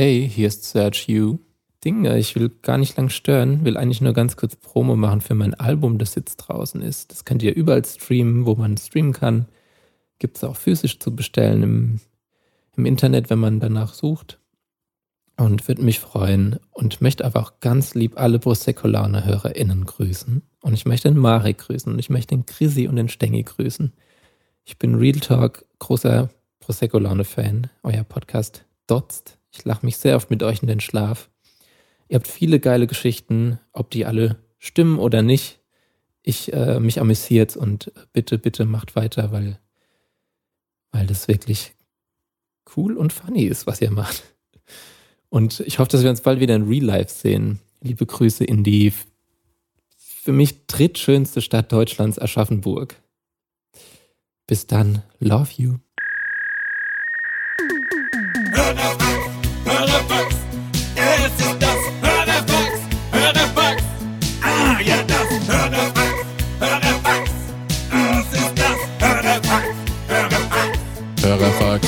Hey, hier ist Serge Yu. Dinge, ich will gar nicht lang stören, will eigentlich nur ganz kurz Promo machen für mein Album, das jetzt draußen ist. Das könnt ihr überall streamen, wo man streamen kann. Gibt es auch physisch zu bestellen im, im Internet, wenn man danach sucht. Und würde mich freuen und möchte aber auch ganz lieb alle Prosecco-Laune-HörerInnen grüßen. Und ich möchte den Marek grüßen und ich möchte den Chrissy und den Stengi grüßen. Ich bin Real Talk großer Prosecco-Laune-Fan. Euer Podcast dotzt. Ich lache mich sehr oft mit euch in den Schlaf. Ihr habt viele geile Geschichten, ob die alle stimmen oder nicht. Ich äh, mich amüsiert und bitte, bitte macht weiter, weil, weil das wirklich cool und funny ist, was ihr macht. Und ich hoffe, dass wir uns bald wieder in Real Life sehen. Liebe Grüße in die für mich drittschönste Stadt Deutschlands, Aschaffenburg. Bis dann, love you. Hörerfax,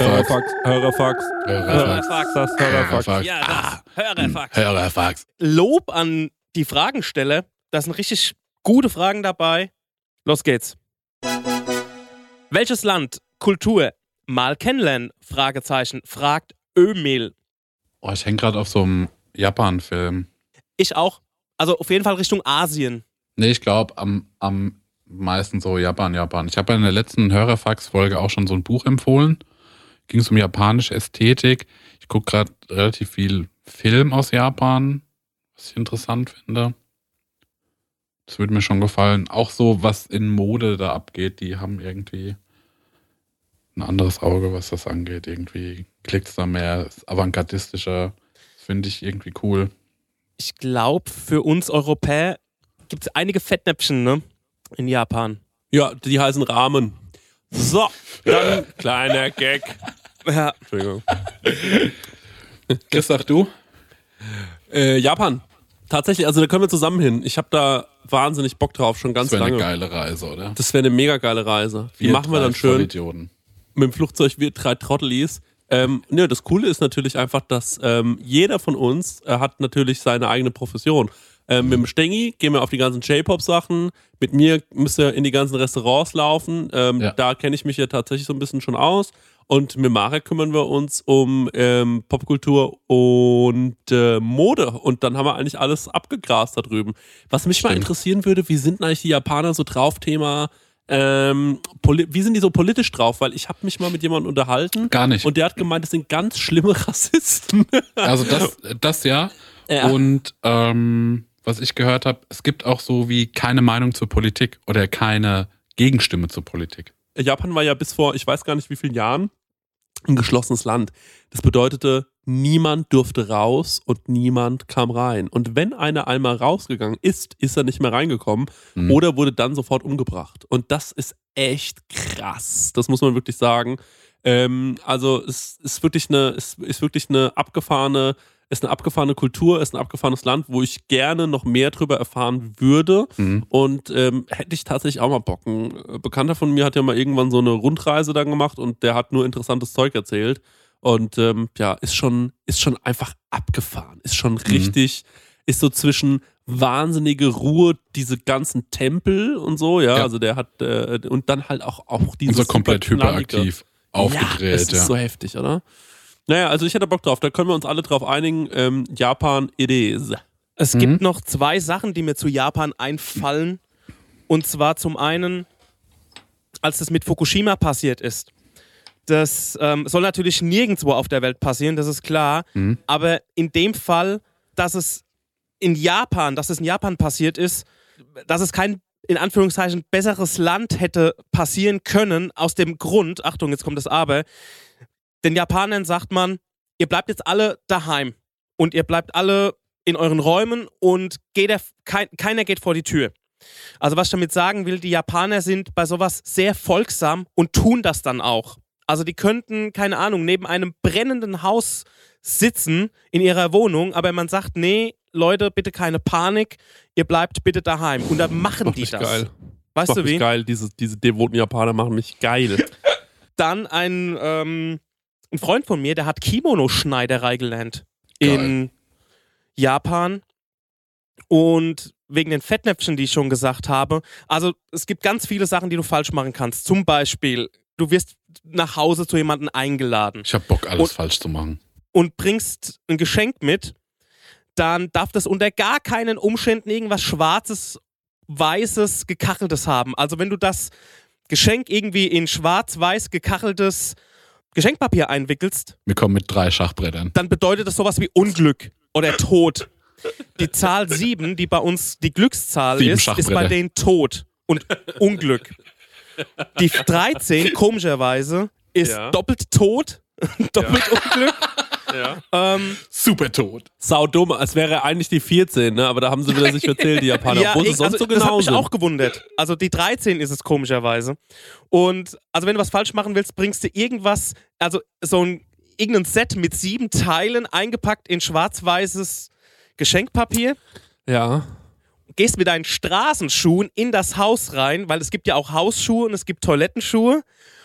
Hörerfax, Hörerfax, Hörerfax, Hörerfax, das Hörerfax. Hörerfax. Ja, Ah, das Hörerfax. Hörerfax. Lob an die Fragensteller. Da sind richtig gute Fragen dabei. Los geht's. Welches Land, Kultur, mal kennenlernen? Fragezeichen, fragt Ömel. Oh, ich hänge gerade auf so einem Japan-Film. Ich auch. Also auf jeden Fall Richtung Asien. Nee, ich glaube am, am meisten so Japan, Japan. Ich habe in der letzten Hörerfax-Folge auch schon so ein Buch empfohlen. Ging es um japanische Ästhetik. Ich gucke gerade relativ viel Film aus Japan, was ich interessant finde. Das würde mir schon gefallen. Auch so, was in Mode da abgeht, die haben irgendwie ein anderes Auge, was das angeht. Irgendwie klickt es da mehr, ist avantgardistischer. Finde ich irgendwie cool. Ich glaube, für uns Europäer gibt es einige Fettnäpfchen, ne? In Japan. Ja, die heißen Rahmen. So, dann kleiner Gag. Ja. Entschuldigung. Chris, sag du? Äh, Japan. Tatsächlich, also da können wir zusammen hin. Ich habe da wahnsinnig Bock drauf, schon ganz Das wäre eine lange. geile Reise, oder? Das wäre eine mega geile Reise. Die machen wir dann schön Vollidioten. mit dem Flugzeug, wir drei Trottelis. Ähm, ne, das Coole ist natürlich einfach, dass ähm, jeder von uns äh, hat natürlich seine eigene Profession. Ähm, mit dem Stengi gehen wir auf die ganzen J-Pop-Sachen. Mit mir müsst ihr in die ganzen Restaurants laufen. Ähm, Ja. Da kenne ich mich ja tatsächlich so ein bisschen schon aus. Und mit Marek kümmern wir uns um ähm, Popkultur und äh, Mode. Und dann haben wir eigentlich alles abgegrast da drüben. Was mich mal Stimmt. interessieren würde, wie sind eigentlich die Japaner so drauf, Thema ähm, wie sind die so politisch drauf? Weil ich habe mich mal mit jemandem unterhalten Gar nicht. und der hat gemeint, das sind ganz schlimme Rassisten. Also das, das ja. Ja. Und ähm, was ich gehört habe, es gibt auch so wie keine Meinung zur Politik oder keine Gegenstimme zur Politik. Japan war ja bis vor, ich weiß gar nicht wie vielen Jahren, ein geschlossenes Land. Das bedeutete, niemand durfte raus und niemand kam rein. Und wenn einer einmal rausgegangen ist, ist er nicht mehr reingekommen Mhm. oder wurde dann sofort umgebracht. Und das ist echt krass. Das muss man wirklich sagen. Ähm, also es ist wirklich eine, es ist wirklich eine abgefahrene, ist eine abgefahrene Kultur, ist ein abgefahrenes Land, wo ich gerne noch mehr drüber erfahren würde. Mhm. Und ähm, hätte ich tatsächlich auch mal Bock. Ein äh, Bekannter von mir hat ja mal irgendwann so eine Rundreise dann gemacht und der hat nur interessantes Zeug erzählt. Und ähm, ja, ist schon, ist schon einfach abgefahren. Ist schon richtig, ist so zwischen wahnsinnige Ruhe, diese ganzen Tempel und so, ja. Ja. Also der hat, äh, und dann halt auch, auch diese Und so komplett hyperaktiv ja, aufgedreht. das ist Ja, so heftig, oder? Naja, also ich hätte Bock drauf. Da können wir uns alle drauf einigen. Ähm, Japan, it is. Es Mhm. gibt noch zwei Sachen, die mir zu Japan einfallen. Und zwar zum einen, als das mit Fukushima passiert ist. Das ähm, soll natürlich nirgendwo auf der Welt passieren, das ist klar. Mhm. Aber in dem Fall, dass es in Japan, dass es in Japan passiert ist, dass es kein in Anführungszeichen besseres Land hätte passieren können, aus dem Grund, Achtung, jetzt kommt das Aber, den Japanern sagt man, ihr bleibt jetzt alle daheim und ihr bleibt alle in euren Räumen und geht der, kein, keiner geht vor die Tür. Also was ich damit sagen will, die Japaner sind bei sowas sehr folgsam und tun das dann auch. Also die könnten, keine Ahnung, neben einem brennenden Haus sitzen in ihrer Wohnung, aber man sagt, nee, Leute, bitte keine Panik, ihr bleibt bitte daheim. Und dann machen die das. geil. Weißt Macht du wie? geil. Diese, diese devoten Japaner machen mich geil. Dann ein, ähm, ein Freund von mir, der hat Kimono-Schneiderei gelernt in Japan. Und wegen den Fettnäpfchen, die ich schon gesagt habe. Also es gibt ganz viele Sachen, die du falsch machen kannst. Zum Beispiel, du wirst nach Hause zu jemandem eingeladen Ich hab Bock, alles Und- falsch zu machen. und bringst ein Geschenk mit, dann darf das unter gar keinen Umständen irgendwas Schwarzes, Weißes, Gekacheltes haben. Also wenn du das Geschenk irgendwie in schwarz-weiß gekacheltes Geschenkpapier einwickelst, Wir kommen mit drei Schachbrettern. dann bedeutet das sowas wie Unglück oder Tod. Die Zahl 7, die bei uns die Glückszahl Sieben ist, ist bei denen Tod und Unglück. Die 13, komischerweise, ist Ja. doppelt Tod, doppelt Unglück. Ja. Ähm, Super tot. Sau dumm, als wäre eigentlich die 14, ne? Aber da haben sie wieder sich erzählt, die Japaner. ja, Wo sie ich, sonst also, so das genau hat mich auch gewundert. Also die 13 ist es komischerweise. Und also wenn du was falsch machen willst, bringst du irgendwas, also so ein irgendein Set mit sieben Teilen eingepackt in schwarz-weißes Geschenkpapier. Ja. gehst mit deinen Straßenschuhen in das Haus rein, weil es gibt ja auch Hausschuhe und es gibt Toilettenschuhe.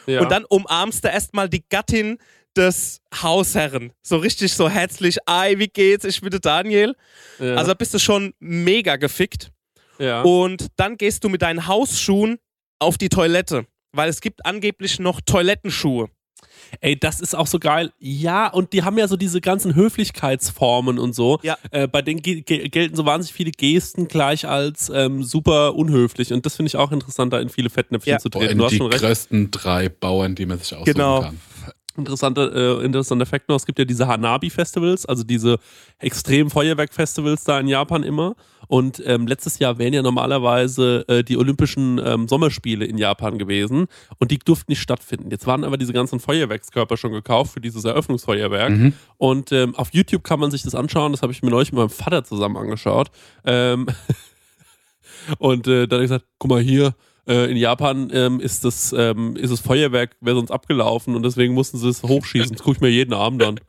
ja. Und dann umarmst du erstmal die Gattin des Hausherren. So richtig so herzlich, ei, wie geht's? Ich bin der Daniel. ja. Also da bist du schon mega gefickt. ja. Und dann gehst du mit deinen Hausschuhen auf die Toilette. Weil es gibt angeblich noch Toilettenschuhe. Ey, das ist auch so geil. Ja, und die haben ja so diese ganzen Höflichkeitsformen und so. Ja. Äh, bei denen ge ge gelten so wahnsinnig viele Gesten gleich als ähm, super unhöflich. Und das finde ich auch interessant, da in viele Fettnäpfchen Ja. zu Boah, treten. in Du hast die schon recht. größten drei Bauern, die man sich aussuchen Genau. kann. Interessanter, äh, interessanter Fakt noch, es gibt ja diese Hanabi-Festivals, also diese extremen Feuerwerk-Festivals da in Japan immer. Und ähm, letztes Jahr wären ja normalerweise äh, die Olympischen ähm, Sommerspiele in Japan gewesen und die durften nicht stattfinden. Jetzt waren aber diese ganzen Feuerwerkskörper schon gekauft für dieses Eröffnungsfeuerwerk. Mhm. Und ähm, auf YouTube kann man sich das anschauen. Das habe ich mir neulich mit meinem Vater zusammen angeschaut. Ähm und äh, dann habe ich gesagt, guck mal hier, in Japan ähm, ist, das, ähm, ist das Feuerwerk, wäre sonst abgelaufen und deswegen mussten sie es hochschießen. Das gucke ich mir jeden Abend an.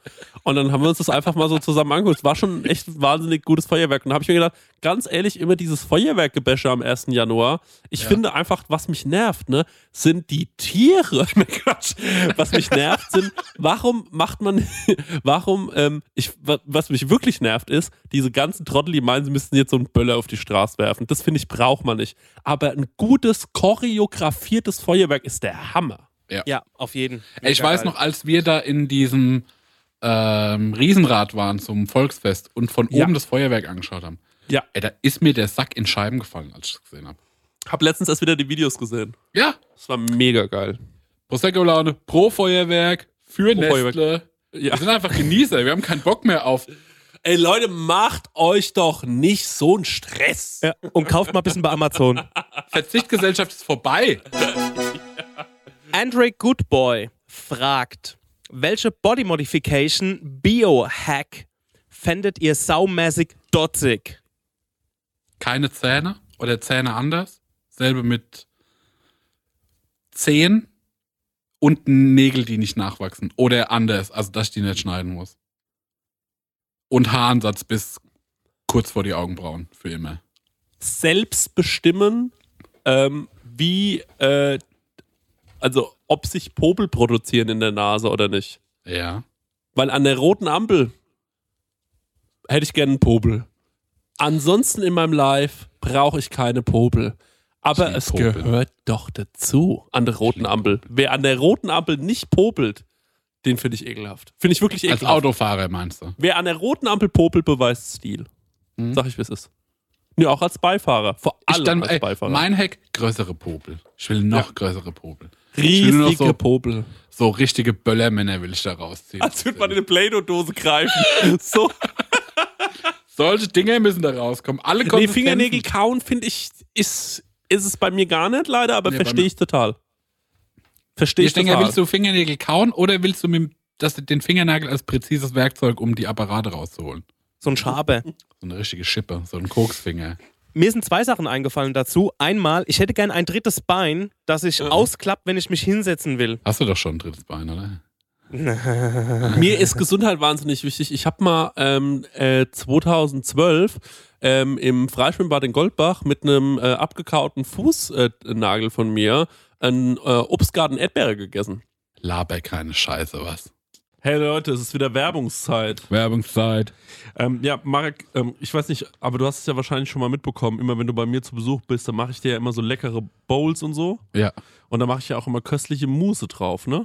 Und dann haben wir uns das einfach mal so zusammen angeguckt. Es war schon ein echt wahnsinnig gutes Feuerwerk. Und da habe ich mir gedacht, ganz ehrlich, immer dieses Feuerwerkgebäsche am 1. Januar. Ich finde einfach, was mich nervt, ne, sind die Tiere. Was mich nervt, sind, warum macht man, warum, ähm, ich, wa- was mich wirklich nervt, ist, diese ganzen Trottel, die meinen, sie müssten jetzt so einen Böller auf die Straße werfen. Das finde ich, braucht man nicht. Aber ein gutes, choreografiertes Feuerwerk ist der Hammer. Ja, auf jeden. Ey, ich weiß noch, als wir da in diesem ähm, Riesenrad waren zum Volksfest und von Ja. oben das Feuerwerk angeschaut haben. Ja. Ey, da ist mir der Sack in Scheiben gefallen, als ich das gesehen habe. Hab letztens erst wieder die Videos gesehen. Ja, Das war mega geil. Prosecco-Laune pro Feuerwerk, für Pro Nestle. Ja. Wir sind einfach Genießer, wir haben keinen Bock mehr auf. Ey Leute, macht euch doch nicht so einen Stress. Ja, und kauft mal ein bisschen bei Amazon. Verzichtgesellschaft ist vorbei. Andre Goodboy fragt, welche Body Modification Biohack fändet ihr saumäßig dotzig? Keine Zähne oder Zähne anders. Selbe mit Zehen und Nägel, die nicht nachwachsen. Oder anders, also dass ich die nicht schneiden muss. Und Haaransatz bis kurz vor die Augenbrauen, für immer. Selbst bestimmen, ähm, wie, äh, also ob sich Popel produzieren in der Nase oder nicht. Ja. Weil an der roten Ampel hätte ich gerne einen Popel. Ansonsten in meinem Live brauche ich keine Popel. Aber es Popel. gehört doch dazu an der roten Ampel. Wer an der roten Ampel nicht popelt, den finde ich ekelhaft. Finde ich wirklich Als ekelhaft. Autofahrer meinst du? Wer an der roten Ampel popelt, beweist Stil. Mhm. Sag ich, wie es ist. Ja, auch als Beifahrer. Vor allem dann, als ey, Beifahrer. mein Heck, größere Popel. Ich will noch größere Popel. Riesige so- Popel. So richtige Böllermänner will ich da rausziehen. Als würde man in eine Play-Doh-Dose greifen. so. Solche Dinger müssen da rauskommen. Alle Nee. Fingernägel kauen, finde ich, ist, ist es bei mir gar nicht, leider, aber Nee, verstehe ich total. Verstehe ich Ich denke, willst du Fingernägel kauen oder willst du mit, das, den Fingernagel als präzises Werkzeug, um die Apparate rauszuholen? So ein Schaber. So eine richtige Schippe, so ein Koksfinger. Mir sind zwei Sachen eingefallen dazu. Einmal, ich hätte gern ein drittes Bein, das sich ausklappt, wenn ich mich hinsetzen will. Hast du doch schon ein drittes Bein, oder? Mir ist Gesundheit wahnsinnig wichtig. Ich habe mal ähm, äh, 2012 ähm, im Freischwimmbad in Goldbach mit einem äh, abgekauten Fußnagel von mir einen äh, Obstgarten Erdbeere gegessen. Laber keine Scheiße, was? Hey Leute, es ist wieder Werbungszeit. Werbungszeit. Ähm, ja, Marek, ähm, ich weiß nicht, aber du hast es ja wahrscheinlich schon mal mitbekommen. Immer wenn du bei mir zu Besuch bist, dann mache ich dir ja immer so leckere Bowls und so. Ja. Und da mache ich ja auch immer köstliche Mousse drauf, ne?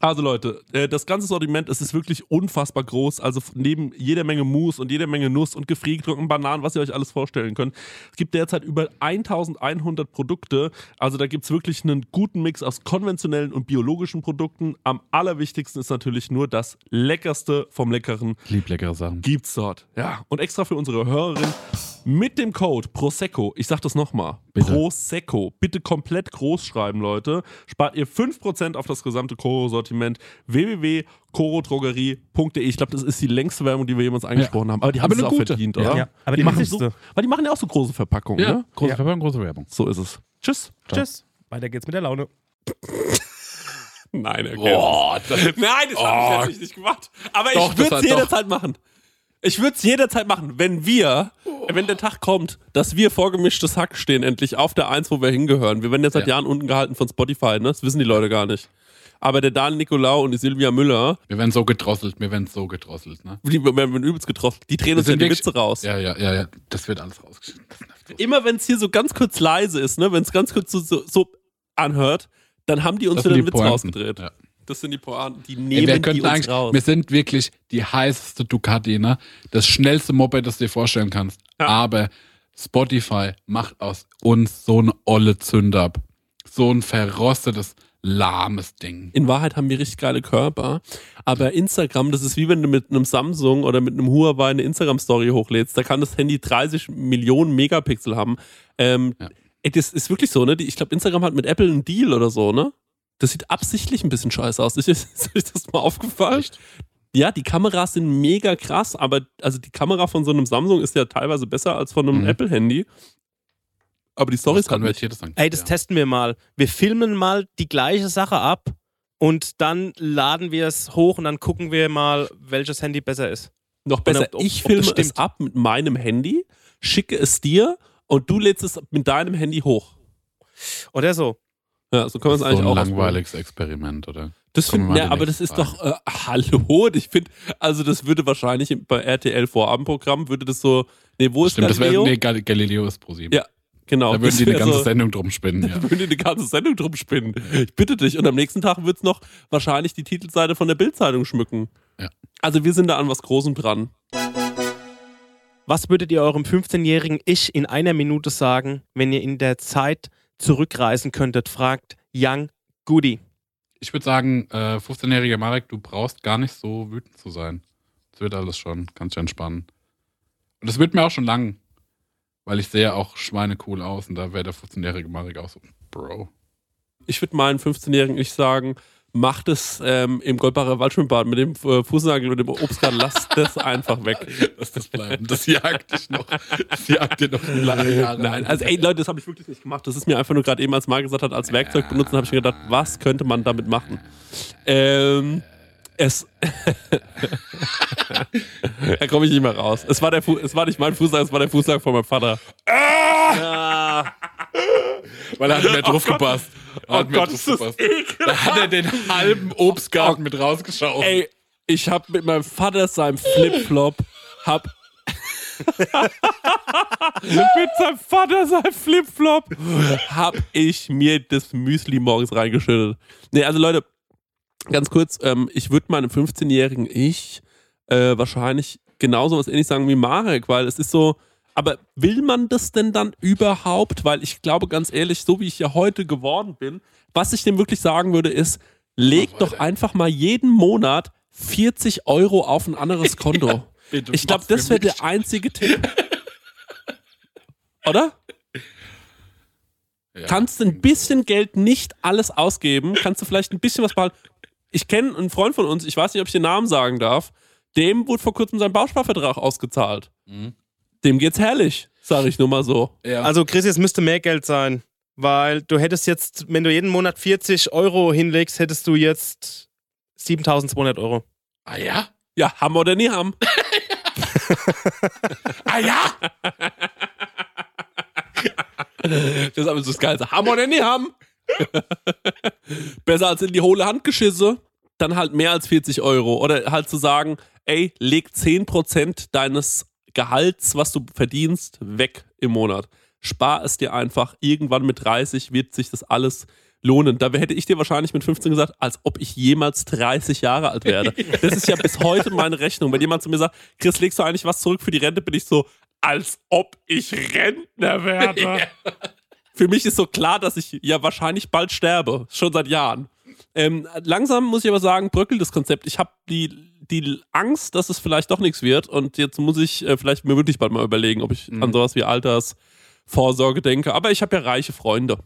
Also Leute, äh, das ganze Sortiment, es ist wirklich unfassbar groß. Also neben jeder Menge Mousse und jeder Menge Nuss und gefriergetrockneten Bananen, was ihr euch alles vorstellen könnt. Es gibt derzeit über 1100 Produkte. Also da gibt es wirklich einen guten Mix aus konventionellen und biologischen Produkten. Am allerwichtigsten ist natürlich nur das Leckerste vom Leckeren lieb leckere Sachen. gibt's dort. Ja. Und extra für unsere Hörerin mit dem Code Prosecco, ich sag das nochmal. Prosecco, bitte komplett groß schreiben, Leute, spart ihr 5% auf das gesamte Koro-Sortiment www.korodrogerie.de. Ich glaube, das ist die längste Werbung, die wir jemals angesprochen haben. Aber die haben es auch gute. verdient, Ja. oder? Ja, aber die machen so. Weil die machen ja auch so große Verpackungen, Ja, ne? große Ja. Verpackung, große Werbung. So ist es. Tschüss. Tschüss. Weiter geht's mit der Laune. Nein, okay. Boah, das, Nein, das habe ich Oh. natürlich nicht gemacht. Aber Doch, ich würde es doch- jederzeit machen. Ich würde es jederzeit machen, wenn wir, wenn der Tag kommt, dass wir vorgemischtes Hack stehen, endlich auf der Eins, wo wir hingehören. Wir werden jetzt seit Ja. Jahren unten gehalten von Spotify, ne? Das wissen die Leute gar nicht. Aber der Daniel Nicolau und die Silvia Müller, wir werden so gedrosselt, wir werden so gedrosselt, ne? die werden übelst getroffen. Die drehen uns ja die Witze raus. Ja, ja, ja, ja. Das wird alles rausgeschnitten. Immer wenn es hier so ganz kurz leise ist, ne? Wenn es ganz kurz so, so, so anhört, dann haben die uns wieder die Witz Pointen. rausgedreht. Ja. Das sind die Pointen, die Ey, nehmen wir die uns raus. wir sind wirklich die heißeste Ducati, ne? Das schnellste Moped, das du dir vorstellen kannst. Ja. Aber Spotify macht aus uns so eine olle Zünder. So ein verrostetes, lahmes Ding. In Wahrheit haben wir richtig geile Körper. Aber Instagram, das ist wie wenn du mit einem Samsung oder mit einem Huawei eine Instagram-Story hochlädst. Da kann das Handy 30 Millionen Megapixel haben. Ähm, Ja. ey, das ist wirklich so, ne? Die- Ich glaube, Instagram hat mit Apple einen Deal oder so, ne? Das sieht absichtlich ein bisschen scheiße aus. Ist, ist euch das mal aufgefallen? Echt? Ja, die Kameras sind mega krass, aber also die Kamera von so einem Samsung ist ja teilweise besser als von einem Mhm. Apple-Handy. Aber die Story ist nicht. konvertiert es dann. Ey, das ja. testen wir mal. Wir filmen mal die gleiche Sache ab und dann laden wir es hoch und dann gucken wir mal, welches Handy besser ist. Noch besser, ob- ich ob das filme es stimmt. ab mit meinem Handy, schicke es dir und du lädst es mit deinem Handy hoch. Oder so. Ja, so kann man es so eigentlich ein auch langweiliges Experiment, oder? Das Kommen find, wir ne, mal aber das ist doch, äh, hallo, ich finde, also das würde wahrscheinlich bei RTL Vorabendprogramm, würde das so, nee, wo ist Stimmt, das wäre Galileo? nee, Gal- Galileo ist pro sieben. Ja, genau. Da würden die eine ganze so, Sendung drum spinnen. Ja. Da würden die eine ganze Sendung drum spinnen. Ich bitte dich. Und am nächsten Tag wird es noch wahrscheinlich die Titelseite von der Bildzeitung schmücken. Ja. Also wir sind da an was Großem dran. Was würdet ihr eurem 15-jährigen Ich in einer Minute sagen, wenn ihr in der Zeit zurückreisen könntet? Fragt Young Goody. Ich würde sagen, äh, 15-jähriger Marek, du brauchst gar nicht so wütend zu sein. Es wird alles schon, kannst dich entspannen. Und es wird mir auch schon lang, weil ich sehe auch schweinecool aus und da wäre der 15-jährige Marek auch so, Bro. Ich würde meinen 15-Jährigen ich sagen, macht es ähm, im Goldbacher Waldschwimmbad mit dem äh, Fußnagel und dem Obstgarten, lasst das einfach weg. Lass das bleiben. Das jagt dich noch. Das jagt dir noch lange Jahre. Nein, also ey Leute, das habe ich wirklich nicht gemacht. Das ist mir einfach nur gerade eben, als Marc gesagt hat, als Werkzeug benutzen, habe ich mir gedacht, was könnte man damit machen? Ähm, es. da komme ich nicht mehr raus. Es war, der Fu es war nicht mein Fußnagel, es war der Fußnagel von meinem Vater. Weil er hat mehr drauf gepasst. Hat Oh mehr Gott, ist das gepasst. Da hat er den halben Obstgarten mit rausgeschaut. Ey, ich habe mit meinem Vater seinem Flipflop hab mit seinem Vater seinem Flipflop hab ich mir das Müsli morgens reingeschüttet. Nee, also Leute, ganz kurz, ähm, ich würde meinem 15-jährigen Ich äh, wahrscheinlich genauso was ähnlich sagen wie Marek, weil es ist so, aber will man das denn dann überhaupt? Weil ich glaube ganz ehrlich, so wie ich ja heute geworden bin, was ich dem wirklich sagen würde, ist, leg doch einfach mal jeden Monat 40 Euro auf ein anderes Konto. bitte ich glaube, das wäre der einzige Tipp. Oder? Ja. Kannst du ein bisschen Geld nicht alles ausgeben, kannst du vielleicht ein bisschen was behalten. Ich kenne einen Freund von uns, ich weiß nicht, ob ich den Namen sagen darf, dem wurde vor kurzem sein Bausparvertrag ausgezahlt. Mhm. Dem geht's herrlich, sage ich nur mal so. Ja. Also Chris, es müsste mehr Geld sein, weil du hättest jetzt, wenn du jeden Monat 40 Euro hinlegst, hättest du jetzt 7200 Euro. ah ja? Ja, haben oder nie haben. Ah ja? Das ist aber so das Geilste. Haben oder nie haben. Besser als in die hohle Hand geschisse. Dann halt mehr als 40 Euro. Oder halt zu sagen, ey, leg 10% deines Gehalts, was du verdienst, weg im Monat. Spar es dir einfach. Irgendwann mit 30 wird sich das alles lohnen. Da hätte ich dir wahrscheinlich mit 15 gesagt, als ob ich jemals 30 Jahre alt werde. Das ist ja bis heute meine Rechnung. Wenn jemand zu mir sagt, Chris, legst du eigentlich was zurück für die Rente, bin ich so, als ob ich Rentner werde. Für mich ist so klar, dass ich ja wahrscheinlich bald sterbe. Schon seit Jahren. Ähm, langsam muss ich aber sagen, bröckelt das Konzept. Ich habe die, die Angst, dass es vielleicht doch nichts wird. Und jetzt muss ich äh, vielleicht mir wirklich bald mal überlegen, ob ich an sowas wie Altersvorsorge denke. Aber ich habe ja reiche Freunde.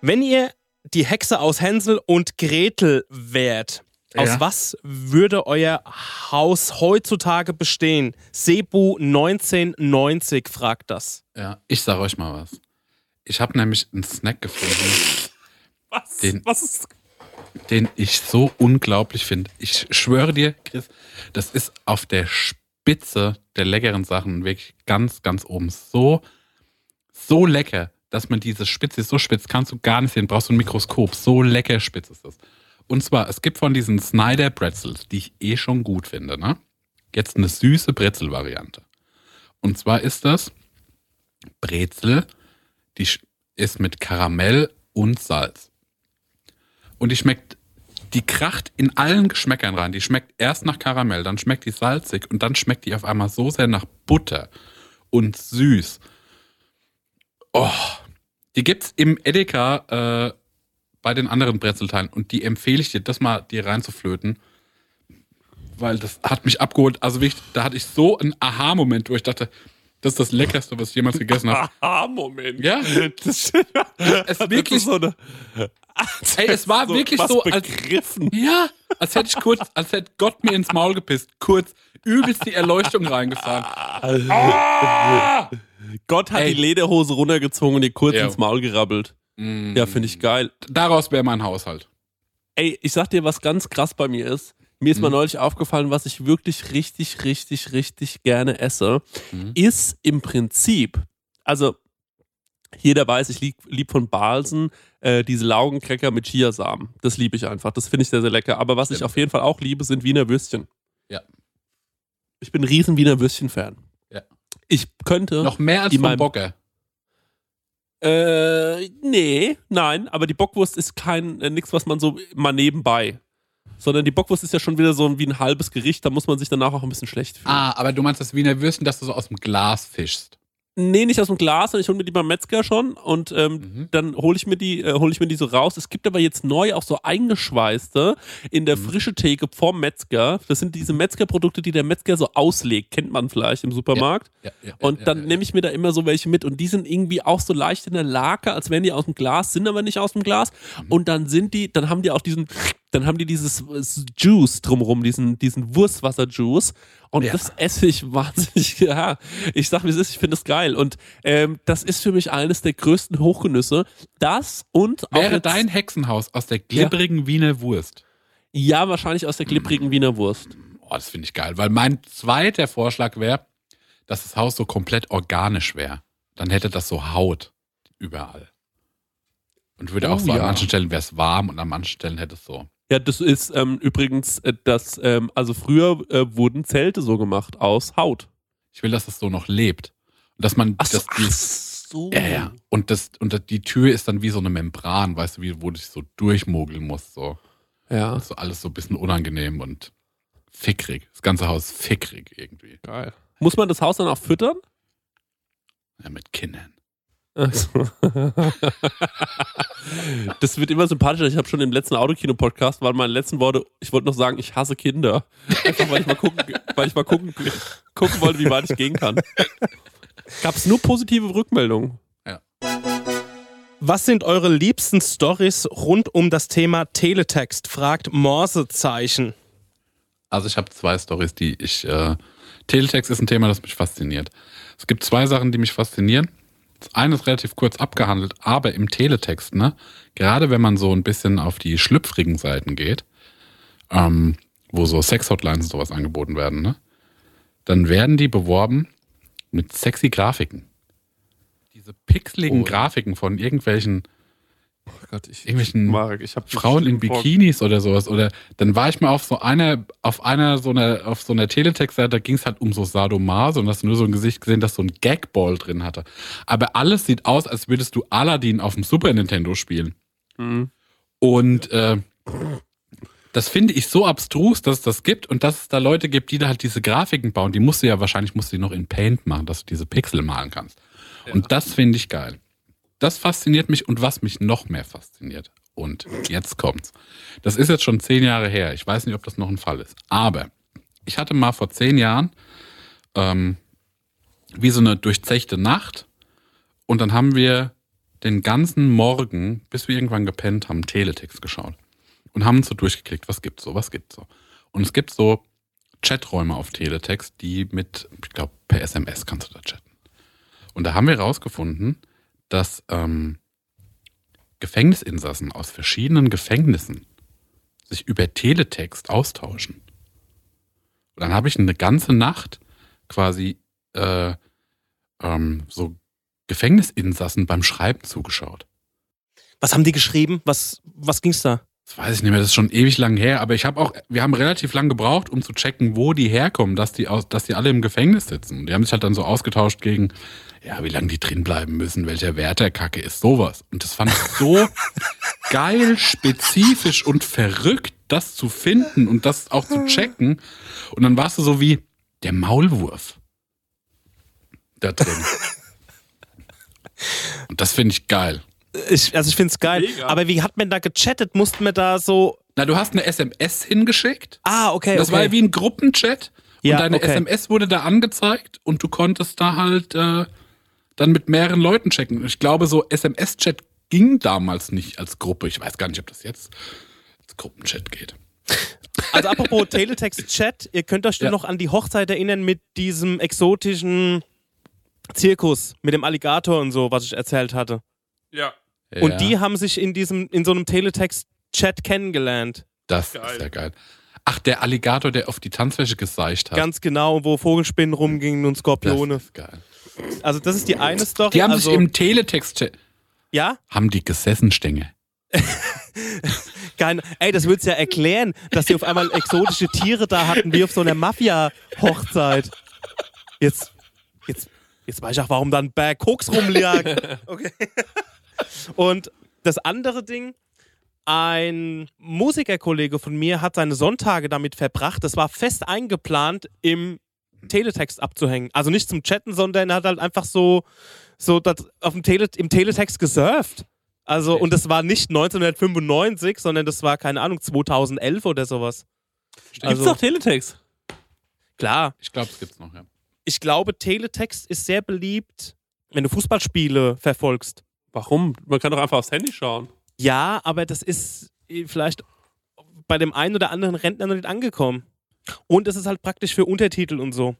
Wenn ihr die Hexe aus Hänsel und Gretel wärt, aus Ja. was würde euer Haus heutzutage bestehen? Sebu 1990 fragt das. Ja, ich sag euch mal was. Ich habe nämlich einen Snack gefunden, Was? Den- was ist. den ich so unglaublich finde. Ich schwöre dir, Chris, das ist auf der Spitze der leckeren Sachen wirklich ganz, ganz oben. So, so lecker, dass man diese Spitze ist so spitz, kannst du gar nicht sehen, brauchst du ein Mikroskop. So lecker spitz ist das. Und zwar, es gibt von diesen Snyder Pretzels, die ich eh schon gut finde, ne? Jetzt eine süße Brezel-Variante. Und zwar ist das Brezel, die ist mit Karamell und Salz. Und die schmeckt, die kracht in allen Geschmäckern rein. Die schmeckt erst nach Karamell, dann schmeckt die salzig und dann schmeckt die auf einmal so sehr nach Butter und süß. Oh, die gibt's im Edeka äh, bei den anderen Brezelteilen und die empfehle ich dir, das mal dir reinzuflöten, weil das hat mich abgeholt. Also wirklich, da hatte ich so einen Aha-Moment, wo ich dachte, das ist das Leckerste, was ich jemals gegessen habe. Aha-Moment. Ja, Das, es das wirklich so eine, Ey, es war wirklich so, als begriffen. Ja, als hätte ich kurz, als hätte Gott mir ins Maul gepisst. Kurz, übelst die Erleuchtung reingefahren. Ah! Gott hat Ey. die Lederhose runtergezogen und dir kurz Ja. ins Maul gerabbelt. Mm. Ja, finde ich geil. Daraus wäre mein Haushalt. Ey, ich sag dir, was ganz krass bei mir ist. Mir ist mal Mhm. neulich aufgefallen, was ich wirklich richtig, richtig, richtig gerne esse, Mhm. ist im Prinzip, also jeder weiß, ich lieb, lieb von Balsen äh, diese Laugencracker mit Chiasamen. Das liebe ich einfach. Das finde ich sehr, sehr lecker. Aber was ich auf jeden Fall auch liebe, sind Wiener Würstchen. Ja. Ich bin ein riesen Wiener Würstchen-Fan. Ja. Ich könnte. Noch mehr als meinem- Bocker. Äh, nee, nein, aber die Bockwurst ist kein äh, nix, was man so mal nebenbei. Sondern die Bockwurst ist ja schon wieder so wie ein halbes Gericht, da muss man sich danach auch ein bisschen schlecht fühlen. Ah, aber du meinst das Wiener Würstchen, dass du so aus dem Glas fischst. Nee, nicht aus dem Glas, sondern ich hole mir die beim Metzger schon und ähm, Mhm. dann hole ich mir die, äh, hole ich mir die so raus. Es gibt aber jetzt neu auch so eingeschweißte in der Mhm. frische Theke vom Metzger. Das sind diese Metzgerprodukte, die der Metzger so auslegt. Kennt man vielleicht im Supermarkt. Ja, ja, Und ja, dann ja, nehme ich mir da immer so welche mit und die sind irgendwie auch so leicht in der Lake, als wären die aus dem Glas, sind aber nicht aus dem Glas. Mhm. Und dann sind die, dann haben die auch diesen, dann haben die dieses Juice drumrum, diesen, diesen Wurstwasser-Juice. Und Ja. das esse ich wahnsinnig, ja. Ich sag, wie es ist, ich finde das geil. Und ähm, das ist für mich eines der größten Hochgenüsse. Das und auch Wäre dein Hexenhaus aus der glibbrigen Wiener Wurst? Ja, wahrscheinlich aus der glibbrigen Wiener Wurst. Oh, das finde ich geil, weil mein zweiter Vorschlag wäre, dass das Haus so komplett organisch wäre. Dann hätte das so Haut überall. Und würde Oh, auch so an ja. manchen Stellen wäre es warm und an manchen Stellen hätte es so. Ja, das ist ähm, übrigens äh, das, ähm, also früher äh, wurden Zelte so gemacht aus Haut. Ich will, dass es so noch lebt. Und dass man Ach so, das, ach die, so. ja, ja. Und das, und das- die Tür ist dann wie so eine Membran, weißt du, wie, wo du dich so durchmogeln musst. So. Ja, so alles so ein bisschen unangenehm und fickrig. Das ganze Haus ist fickrig irgendwie. geil. Muss man das Haus dann auch füttern? Ja, mit Kindern. Ach so. das wird immer sympathischer. Ich habe schon im letzten Autokino-Podcast, waren meine letzten Worte, ich wollte noch sagen, ich hasse Kinder. Einfach weil ich mal gucken, weil ich mal gucken, gucken wollte, wie weit ich gehen kann. Gab es nur positive Rückmeldungen. Was sind eure liebsten Stories rund um das Thema Teletext? Fragt Morsezeichen. Also ich habe zwei Stories, die ich. Äh, Teletext ist ein Thema, das mich fasziniert. Es gibt zwei Sachen, die mich faszinieren. Das eine ist relativ kurz abgehandelt, aber im Teletext, ne, gerade wenn man so ein bisschen auf die schlüpfrigen Seiten geht, ähm, wo so Sex-Hotlines und sowas angeboten werden, ne, dann werden die beworben mit sexy Grafiken. Diese pixeligen Oh. Grafiken von irgendwelchen Oh Gott, ich, Irgendwelchen Marek, ich Frauen in Bikinis oder sowas. Oder dann war ich mal auf so einer, auf einer so einer, auf so einer Teletext-Seite, da ging es halt um so Sadomaso und hast du nur so ein Gesicht gesehen, das so ein Gagball drin hatte. Aber alles sieht aus, als würdest du Aladdin auf dem Super Nintendo spielen. Mhm. Und äh, das finde ich so abstrus, dass es das gibt und dass es da Leute gibt, die da halt diese Grafiken bauen. Die musst du ja wahrscheinlich musst du die noch in Paint machen, dass du diese Pixel malen kannst. Und das finde ich geil. Das fasziniert mich und was mich noch mehr fasziniert. Und jetzt kommt's. Das ist jetzt schon zehn Jahre her. Ich weiß nicht, ob das noch ein Fall ist. Aber ich hatte mal vor zehn Jahren ähm, wie so eine durchzechte Nacht und dann haben wir den ganzen Morgen, bis wir irgendwann gepennt haben, Teletext geschaut und haben uns so durchgeklickt, was gibt's so, was gibt's so. Und es gibt so Chaträume auf Teletext, die mit, ich glaube, per SMS kannst du da chatten. Und da haben wir rausgefunden, dass ähm, Gefängnisinsassen aus verschiedenen Gefängnissen sich über Teletext austauschen. Und dann habe ich eine ganze Nacht quasi äh, ähm, so Gefängnisinsassen beim Schreiben zugeschaut. Was haben die geschrieben? Was, was ging's da? Das weiß ich nicht mehr, das ist schon ewig lang her, aber ich habe auch, wir haben relativ lang gebraucht, um zu checken, wo die herkommen, dass die aus, dass die alle im Gefängnis sitzen. Und die haben sich halt dann so ausgetauscht gegen, ja, wie lange die drin bleiben müssen, welcher Wert der Kacke ist, sowas. Und das fand ich so geil, spezifisch und verrückt, das zu finden und das auch zu checken. Und dann warst du so wie der Maulwurf da drin. Und das finde ich geil. Ich, also ich find's geil. Mega. Aber wie hat man da gechattet? Mussten wir da so. Na, du hast eine SMS hingeschickt. Ah, okay. Das okay. war ja wie ein Gruppenchat. Ja, und deine okay. SMS wurde da angezeigt und du konntest da halt äh, dann mit mehreren Leuten checken. Ich glaube, so SMS-Chat ging damals nicht als Gruppe. Ich weiß gar nicht, ob das jetzt als Gruppenchat geht. Also apropos Teletext-Chat, ihr könnt euch Ja. noch an die Hochzeit erinnern mit diesem exotischen Zirkus, mit dem Alligator und so, was ich erzählt hatte. Ja. Und die haben sich in diesem, in so einem Teletext-Chat kennengelernt. Das Geil. ist ja geil. Ach, der Alligator, der auf die Tanzfläche geseicht hat. Ganz genau, wo Vogelspinnen rumgingen und das Skorpione. ist geil. Also das ist die eine Story. Die haben also, sich im Teletext Ja? haben die gesessen Stänge. Kein, ey, das würd's ja erklären, dass die auf einmal exotische Tiere da hatten, wie auf so einer Mafia-Hochzeit. Jetzt, jetzt, jetzt weiß ich auch, warum da ein Berg Koks rumlag. Okay. Und das andere Ding, ein Musikerkollege von mir hat seine Sonntage damit verbracht. Das war fest eingeplant, im Teletext abzuhängen. Also nicht zum Chatten, sondern er hat halt einfach so, so auf dem Tele, im Teletext gesurft. Also, und das war nicht 1995, sondern das war, keine Ahnung, 2011 oder sowas. Gibt's Also- doch Teletext? Klar, Ich glaube, es gibt's noch, ja. ich glaube, Teletext ist sehr beliebt, wenn du Fußballspiele verfolgst. Warum? Man kann doch einfach aufs Handy schauen. Ja, aber das ist äh, vielleicht bei dem einen oder anderen Rentner noch nicht angekommen. Und es ist halt praktisch für Untertitel und so.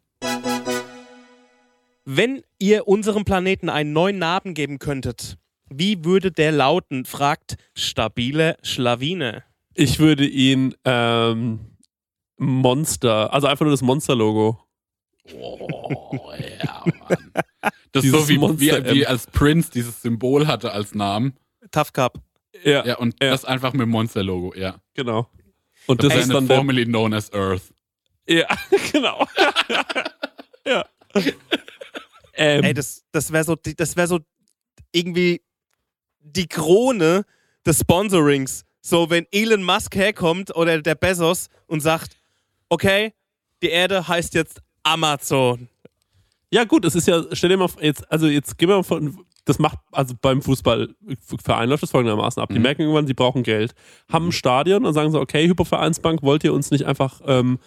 Wenn ihr unserem Planeten einen neuen Namen geben könntet, wie würde der lauten? fragt stabile Schlawine. Ich würde ihn ähm, Monster, also einfach nur das Monster-Logo. Oh, ja, Mann. Das ist Dieses so wie, wie, wie als Prince dieses Symbol hatte als Namen. Tough Cup. Ja, Ja, und Ja. das einfach mit dem Monster-Logo, ja. genau. Und das Das ist dann formerly known as Earth. Ja, genau. ja. Ähm, Ey, das, das wäre so, die- das wäre so irgendwie die Krone des Sponsorings. So, wenn Elon Musk herkommt oder der Bezos und sagt, okay, die Erde heißt jetzt Amazon. Ja, gut, es ist ja, stell dir mal, vor, jetzt, also jetzt gehen wir mal von, das macht, also beim Fußballverein läuft das folgendermaßen ab. Die Mhm. merken irgendwann, sie brauchen Geld, haben ein Stadion und sagen so, okay, Hypervereinsbank, wollt ihr uns nicht einfach ähm,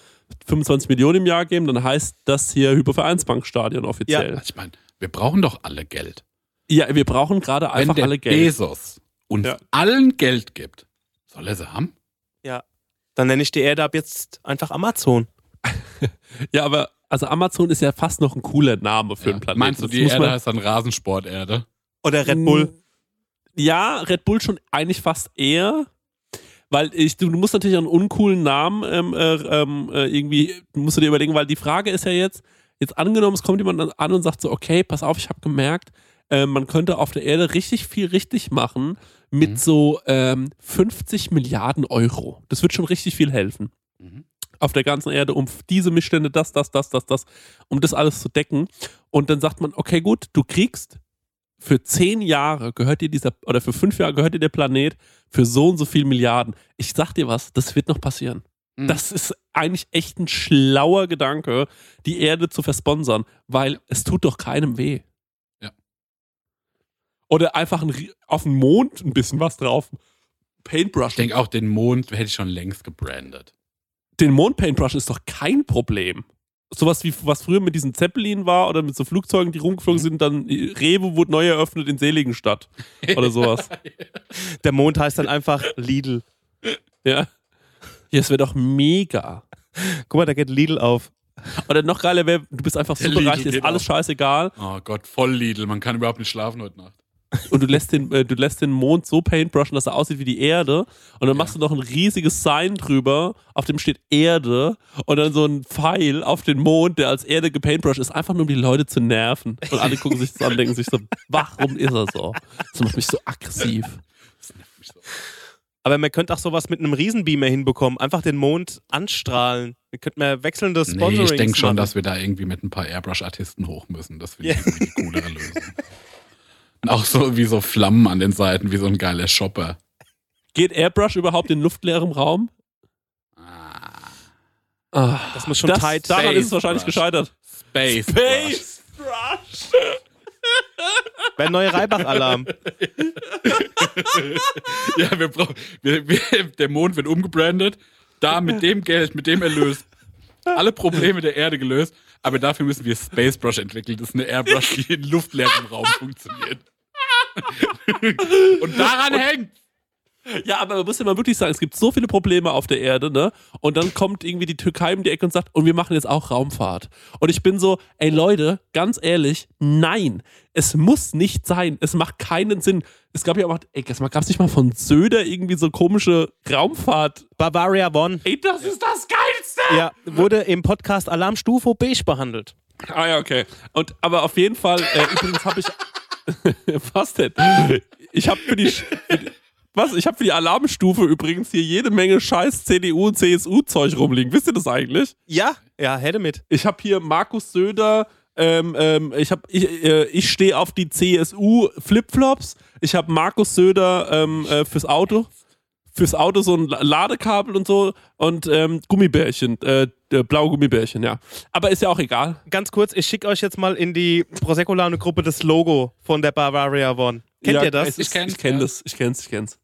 25 Millionen im Jahr geben? Dann heißt das hier Hypervereinsbankstadion offiziell. Also Ich meine, wir brauchen doch alle Geld. Ja, wir brauchen gerade Wenn einfach der alle Geld. Bezos uns Ja. allen Geld gibt, soll er sie haben? Dann nenne ich die Erde ab jetzt einfach Amazon. Ja, aber also Amazon ist ja fast noch ein cooler Name für Ja. einen Planeten. Meinst du, die muss Erde heißt dann Rasensporterde? Oder Red Bull. Ja, Red Bull schon eigentlich fast eher. Weil ich, du, musst natürlich einen uncoolen Namen ähm, äh, ähm, äh, irgendwie, musst du dir überlegen, weil die Frage ist ja jetzt, jetzt angenommen, es kommt jemand an- an und sagt so, okay, pass auf, ich habe gemerkt, äh, man könnte auf der Erde richtig viel richtig machen mit Mhm. so ähm, 50 Milliarden Euro. Das wird schon richtig viel helfen. Mhm. Auf der ganzen Erde, um diese Missstände, das, das, das, das, das, um das alles zu decken. Und dann sagt man, okay, gut, du kriegst für zehn Jahre gehört dir dieser, oder für fünf Jahre gehört dir der Planet für so und so viel Milliarden. Ich sag dir was, das wird noch passieren. Mhm. Das ist eigentlich echt ein schlauer Gedanke, die Erde zu versponsern, weil es tut doch keinem weh. Ja. Oder einfach ein, auf den Mond ein bisschen was drauf. Paintbrush. Ich denke auch, den Mond hätte ich schon längst gebrandet. Den Mond-Paintbrush ist doch kein Problem. Sowas wie was früher mit diesen Zeppelin war oder mit so Flugzeugen, die rumgeflogen sind, dann Rewe wurde neu eröffnet in Seligenstadt oder sowas. Der Mond heißt dann einfach Lidl. ja. Ja, es wäre doch mega. Guck mal, da geht Lidl auf. Oder noch geiler wäre, du bist einfach super reich, dir ist geht alles auf. scheißegal Oh Gott, voll Lidl. Man kann überhaupt nicht schlafen heute Nacht. Und du lässt den, äh, du lässt den Mond so paintbrushen, dass er aussieht wie die Erde und dann machst du noch ein riesiges Sign drüber, auf dem steht Erde und dann so ein Pfeil auf den Mond, der als Erde gepaintbrushed ist, einfach nur um die Leute zu nerven. Und alle gucken sich das an und denken sich so, warum ist er so? Das macht mich so aggressiv. Das nervt mich so. Aber man könnte auch sowas mit einem Riesenbeamer hinbekommen. Einfach den Mond anstrahlen. Wir könnten mehr wechselnde Nee, Sponsorings ich denke schon, machen. dass wir da irgendwie mit ein paar Airbrush-Artisten hoch müssen. Das finde ich irgendwie die coolere Lösung. Und auch so wie so Flammen an den Seiten, wie so ein geiler Shopper. Geht Airbrush überhaupt in luftleerem Raum? Ah, Das muss schon das, tight Daran Space ist es wahrscheinlich Brush. gescheitert. Space. Space Brush. Wäre ein neuer Reibach-Alarm. Ja, wir brauchen. Wir, wir, der Mond wird umgebrandet. Da mit dem Geld, mit dem Erlös. Alle Probleme der Erde gelöst. Aber dafür müssen wir Space Brush entwickeln. Das ist eine Airbrush, die in luftleerem Raum funktioniert. Und daran hängt. Ja, aber man muss ja mal wirklich sagen, es gibt so viele Probleme auf der Erde, ne? Und dann kommt irgendwie die Türkei um die Ecke und sagt, und wir machen jetzt auch Raumfahrt. Und ich bin so, ey Leute, ganz ehrlich, nein, es muss nicht sein. Es macht keinen Sinn. Es gab ja auch, ey, es gab es nicht mal von Söder irgendwie so komische Raumfahrt. Bavaria One Ey, das ist das Geilste! ja, wurde im Podcast Alarmstufe beige behandelt. Ah ja, okay. Und aber auf jeden Fall, äh, übrigens habe ich. was denn? Ich habe für die. Was? Ich habe für die Alarmstufe übrigens hier jede Menge scheiß CDU und CSU-Zeug rumliegen. Wisst ihr das eigentlich? Ja, ja, hätte mit. Ich habe hier Markus Söder, ähm, ähm, ich, hab- ich, äh, ich stehe auf die CSU Flipflops. Ich habe Markus Söder ähm, äh, fürs Auto. Fürs Auto so ein La- Ladekabel und so und ähm, Gummibärchen, äh, äh, blaue Gummibärchen, ja. Aber ist ja auch egal. Ganz kurz, ich schicke euch jetzt mal in die Prosecco-Laune-Gruppe das Logo von der Bavaria One. Kennt Ja, ihr das? es Ich kenn's, Ich kenne ja. das, ich kenn's, ich kenn's.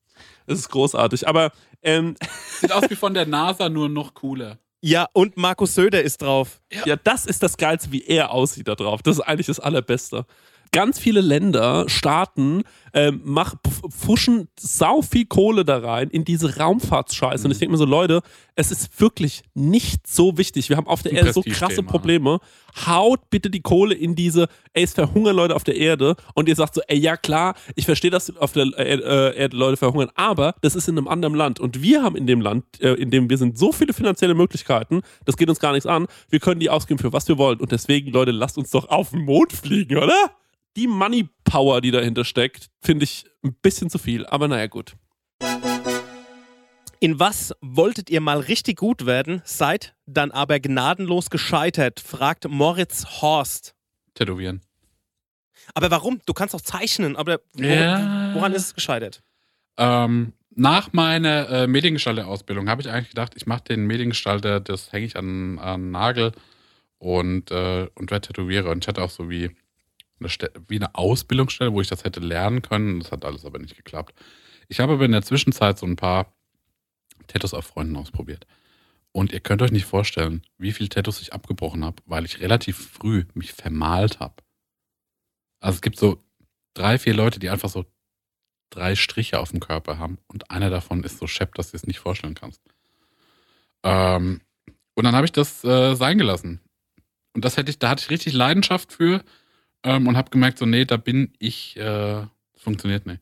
Es ist großartig. Aber ähm, Sieht aus wie von der NASA, nur noch cooler. Ja, und Markus Söder ist drauf. ja. das ist das Geilste, wie er aussieht da drauf. Das ist eigentlich das Allerbeste. Ganz viele Länder, Staaten, ähm, mach, pf- pfuschen sau viel Kohle da rein in diese Raumfahrtsscheiße. Und ich denke mir so, Leute, es ist wirklich nicht so wichtig. Wir haben auf der Ein Erde so krasse Probleme. Haut bitte die Kohle in diese, ey, es verhungern Leute auf der Erde. Und ihr sagt so, ey, ja klar, ich verstehe, dass auf der äh, Erde Leute verhungern, aber das ist in einem anderen Land. Und wir haben in dem Land, äh, in dem wir sind, so viele finanzielle Möglichkeiten, das geht uns gar nichts an. Wir können die ausgeben für was wir wollen. Und deswegen, Leute, lasst uns doch auf den Mond fliegen, oder? Die Money Power, die dahinter steckt, finde ich ein bisschen zu viel. Aber naja, gut. In was wolltet ihr mal richtig gut werden, seid dann aber gnadenlos gescheitert, fragt Moritz Horst. Tätowieren. Aber warum? Du kannst doch zeichnen, aber wo, Ja. woran ist es gescheitert? Ähm, nach meiner äh, Mediengestalter-Ausbildung habe ich eigentlich gedacht, ich mache den Mediengestalter, das hänge ich an, an einen Nagel und, äh, und werde Tätowierer. Und ich hatte auch so wie eine, wie eine Ausbildungsstelle, wo ich das hätte lernen können. Das hat alles aber nicht geklappt. Ich habe aber in der Zwischenzeit so ein paar Tattoos auf Freunden ausprobiert. Und ihr könnt euch nicht vorstellen, wie viel Tattoos ich abgebrochen habe, weil ich relativ früh mich vermalt habe. Also es gibt so drei, vier Leute, die einfach so drei Striche auf dem Körper haben und einer davon ist so schepp, dass du es nicht vorstellen kannst. Ähm, und dann habe ich das äh, sein gelassen. Und das hätte ich, da hatte ich richtig Leidenschaft für ähm, und habe gemerkt, so, nee, da bin ich, äh, das funktioniert nicht.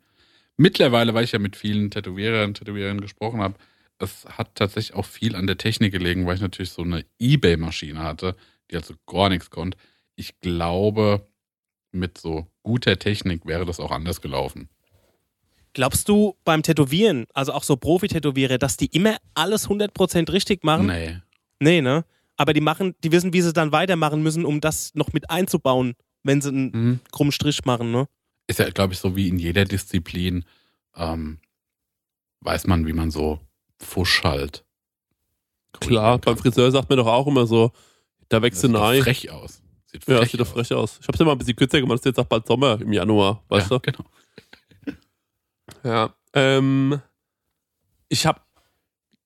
Mittlerweile, weil ich ja mit vielen Tätowierern, Tätowierern gesprochen habe, es hat tatsächlich auch viel an der Technik gelegen, weil ich natürlich so eine Ebay-Maschine hatte, die also gar nichts konnte. Ich glaube, mit so guter Technik wäre das auch anders gelaufen. Glaubst du beim Tätowieren, also auch so Profi-Tätowierer, dass die immer alles 100% richtig machen? Nee. Nee, ne? Aber die machen, die wissen, wie sie dann weitermachen müssen, um das noch mit einzubauen, wenn sie einen Mhm. krummen Strich machen, ne? Ist ja, glaube ich, so wie in jeder Disziplin, ähm, weiß man, wie man so Fusch halt. Klar, beim Friseur sagt man doch auch immer so, da wächst Das ein sieht doch Ei. frech aus. Sieht Ja, frech sieht doch aus. frech aus. Ich hab's ja mal ein bisschen kürzer gemacht, es ist jetzt auch bald Sommer im Januar, weißt ja, du? Genau. Ja. Ähm, ich habe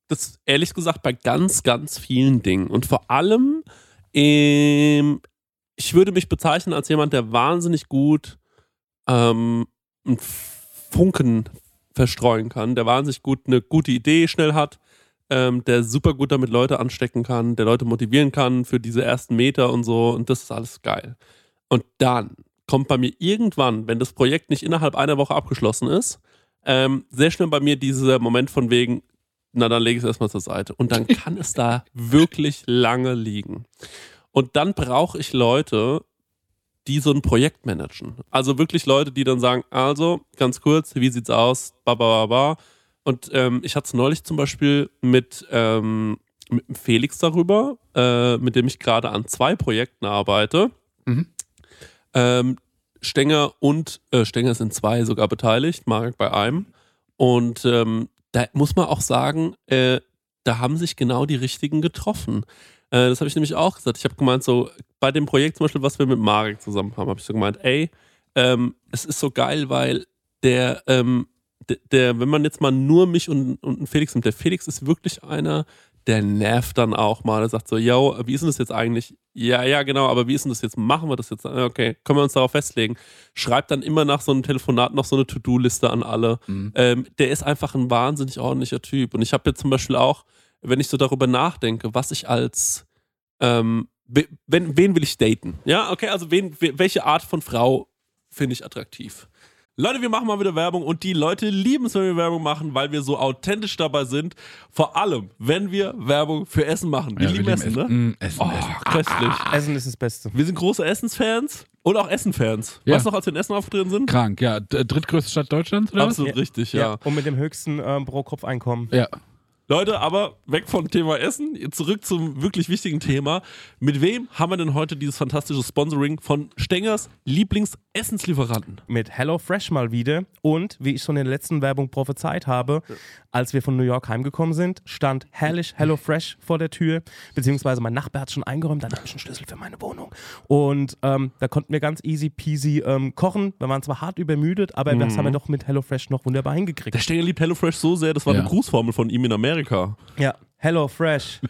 das ehrlich gesagt bei ganz, ganz vielen Dingen und vor allem, ähm, ich würde mich bezeichnen als jemand, der wahnsinnig gut ähm, einen Funken verstreuen kann, der wahnsinnig gut eine gute Idee schnell hat, ähm, der super gut damit Leute anstecken kann, der Leute motivieren kann für diese ersten Meter und so und das ist alles geil. Und dann kommt bei mir irgendwann, wenn das Projekt nicht innerhalb einer Woche abgeschlossen ist, ähm, sehr schnell bei mir dieser Moment von wegen, na dann lege ich es erstmal zur Seite. Und dann kann es da wirklich lange liegen. Und dann brauche ich Leute, die so ein Projekt managen. Also wirklich Leute, die dann sagen, also ganz kurz, wie sieht's aus? Ba, ba, ba, ba. Und ähm, ich hatte es neulich zum Beispiel mit, ähm, mit Felix darüber, äh, mit dem ich gerade an zwei Projekten arbeite. Mhm. Ähm, Stenger und äh, Stenger sind zwei sogar beteiligt, Marek bei einem. Und ähm, da muss man auch sagen, äh, da haben sich genau die richtigen getroffen. Äh, das habe ich nämlich auch gesagt. Ich habe gemeint, so bei dem Projekt zum Beispiel, was wir mit Marek zusammen haben, habe ich so gemeint, ey, ähm, es ist so geil, weil der, ähm, der, der, wenn man jetzt mal nur mich und, und einen Felix nimmt, der Felix ist wirklich einer, der nervt dann auch mal. Er sagt so, yo, wie ist denn das jetzt eigentlich? Ja, ja, genau, aber wie ist denn das jetzt? Machen wir das jetzt? Okay, können wir uns darauf festlegen? Schreibt dann immer nach so einem Telefonat noch so eine To-Do-Liste an alle. Mhm. Ähm, der ist einfach ein wahnsinnig ordentlicher Typ. Und ich habe jetzt zum Beispiel auch, wenn ich so darüber nachdenke, was ich als, ähm, we- wenn, wen will ich daten? Ja, okay, also wen, we- welche Art von Frau finde ich attraktiv? Leute, wir machen mal wieder Werbung und die Leute lieben es, wenn wir Werbung machen, weil wir so authentisch dabei sind. Vor allem, wenn wir Werbung für Essen machen. Wir Ja, lieben wir Essen, ne? Mm, Essen, Oh, Essen. köstlich. Essen ist das Beste. Wir sind große Essensfans und auch Essenfans. Ja. Weißt du noch, als wir in Essen aufgetreten sind? Krank, ja. Drittgrößte Stadt Deutschlands, oder? Absolut richtig, ja. Und mit dem höchsten ähm, Pro-Kopf-Einkommen. Ja. Leute, aber weg vom Thema Essen, zurück zum wirklich wichtigen Thema. Mit wem haben wir denn heute dieses fantastische Sponsoring von Stengers Lieblingsessenslieferanten? Mit HelloFresh mal wieder. Und wie ich schon in der letzten Werbung prophezeit habe, als wir von New York heimgekommen sind, stand herrlich HelloFresh vor der Tür. Beziehungsweise mein Nachbar hat schon eingeräumt, dann habe ich einen Schlüssel für meine Wohnung. Und ähm, da konnten wir ganz easy peasy ähm, kochen. Wir waren zwar hart übermüdet, aber das haben wir doch mit HelloFresh noch wunderbar hingekriegt. Der Stenger liebt HelloFresh so sehr, das war Ja. eine Grußformel von ihm in Amerika. Ja, HelloFresh.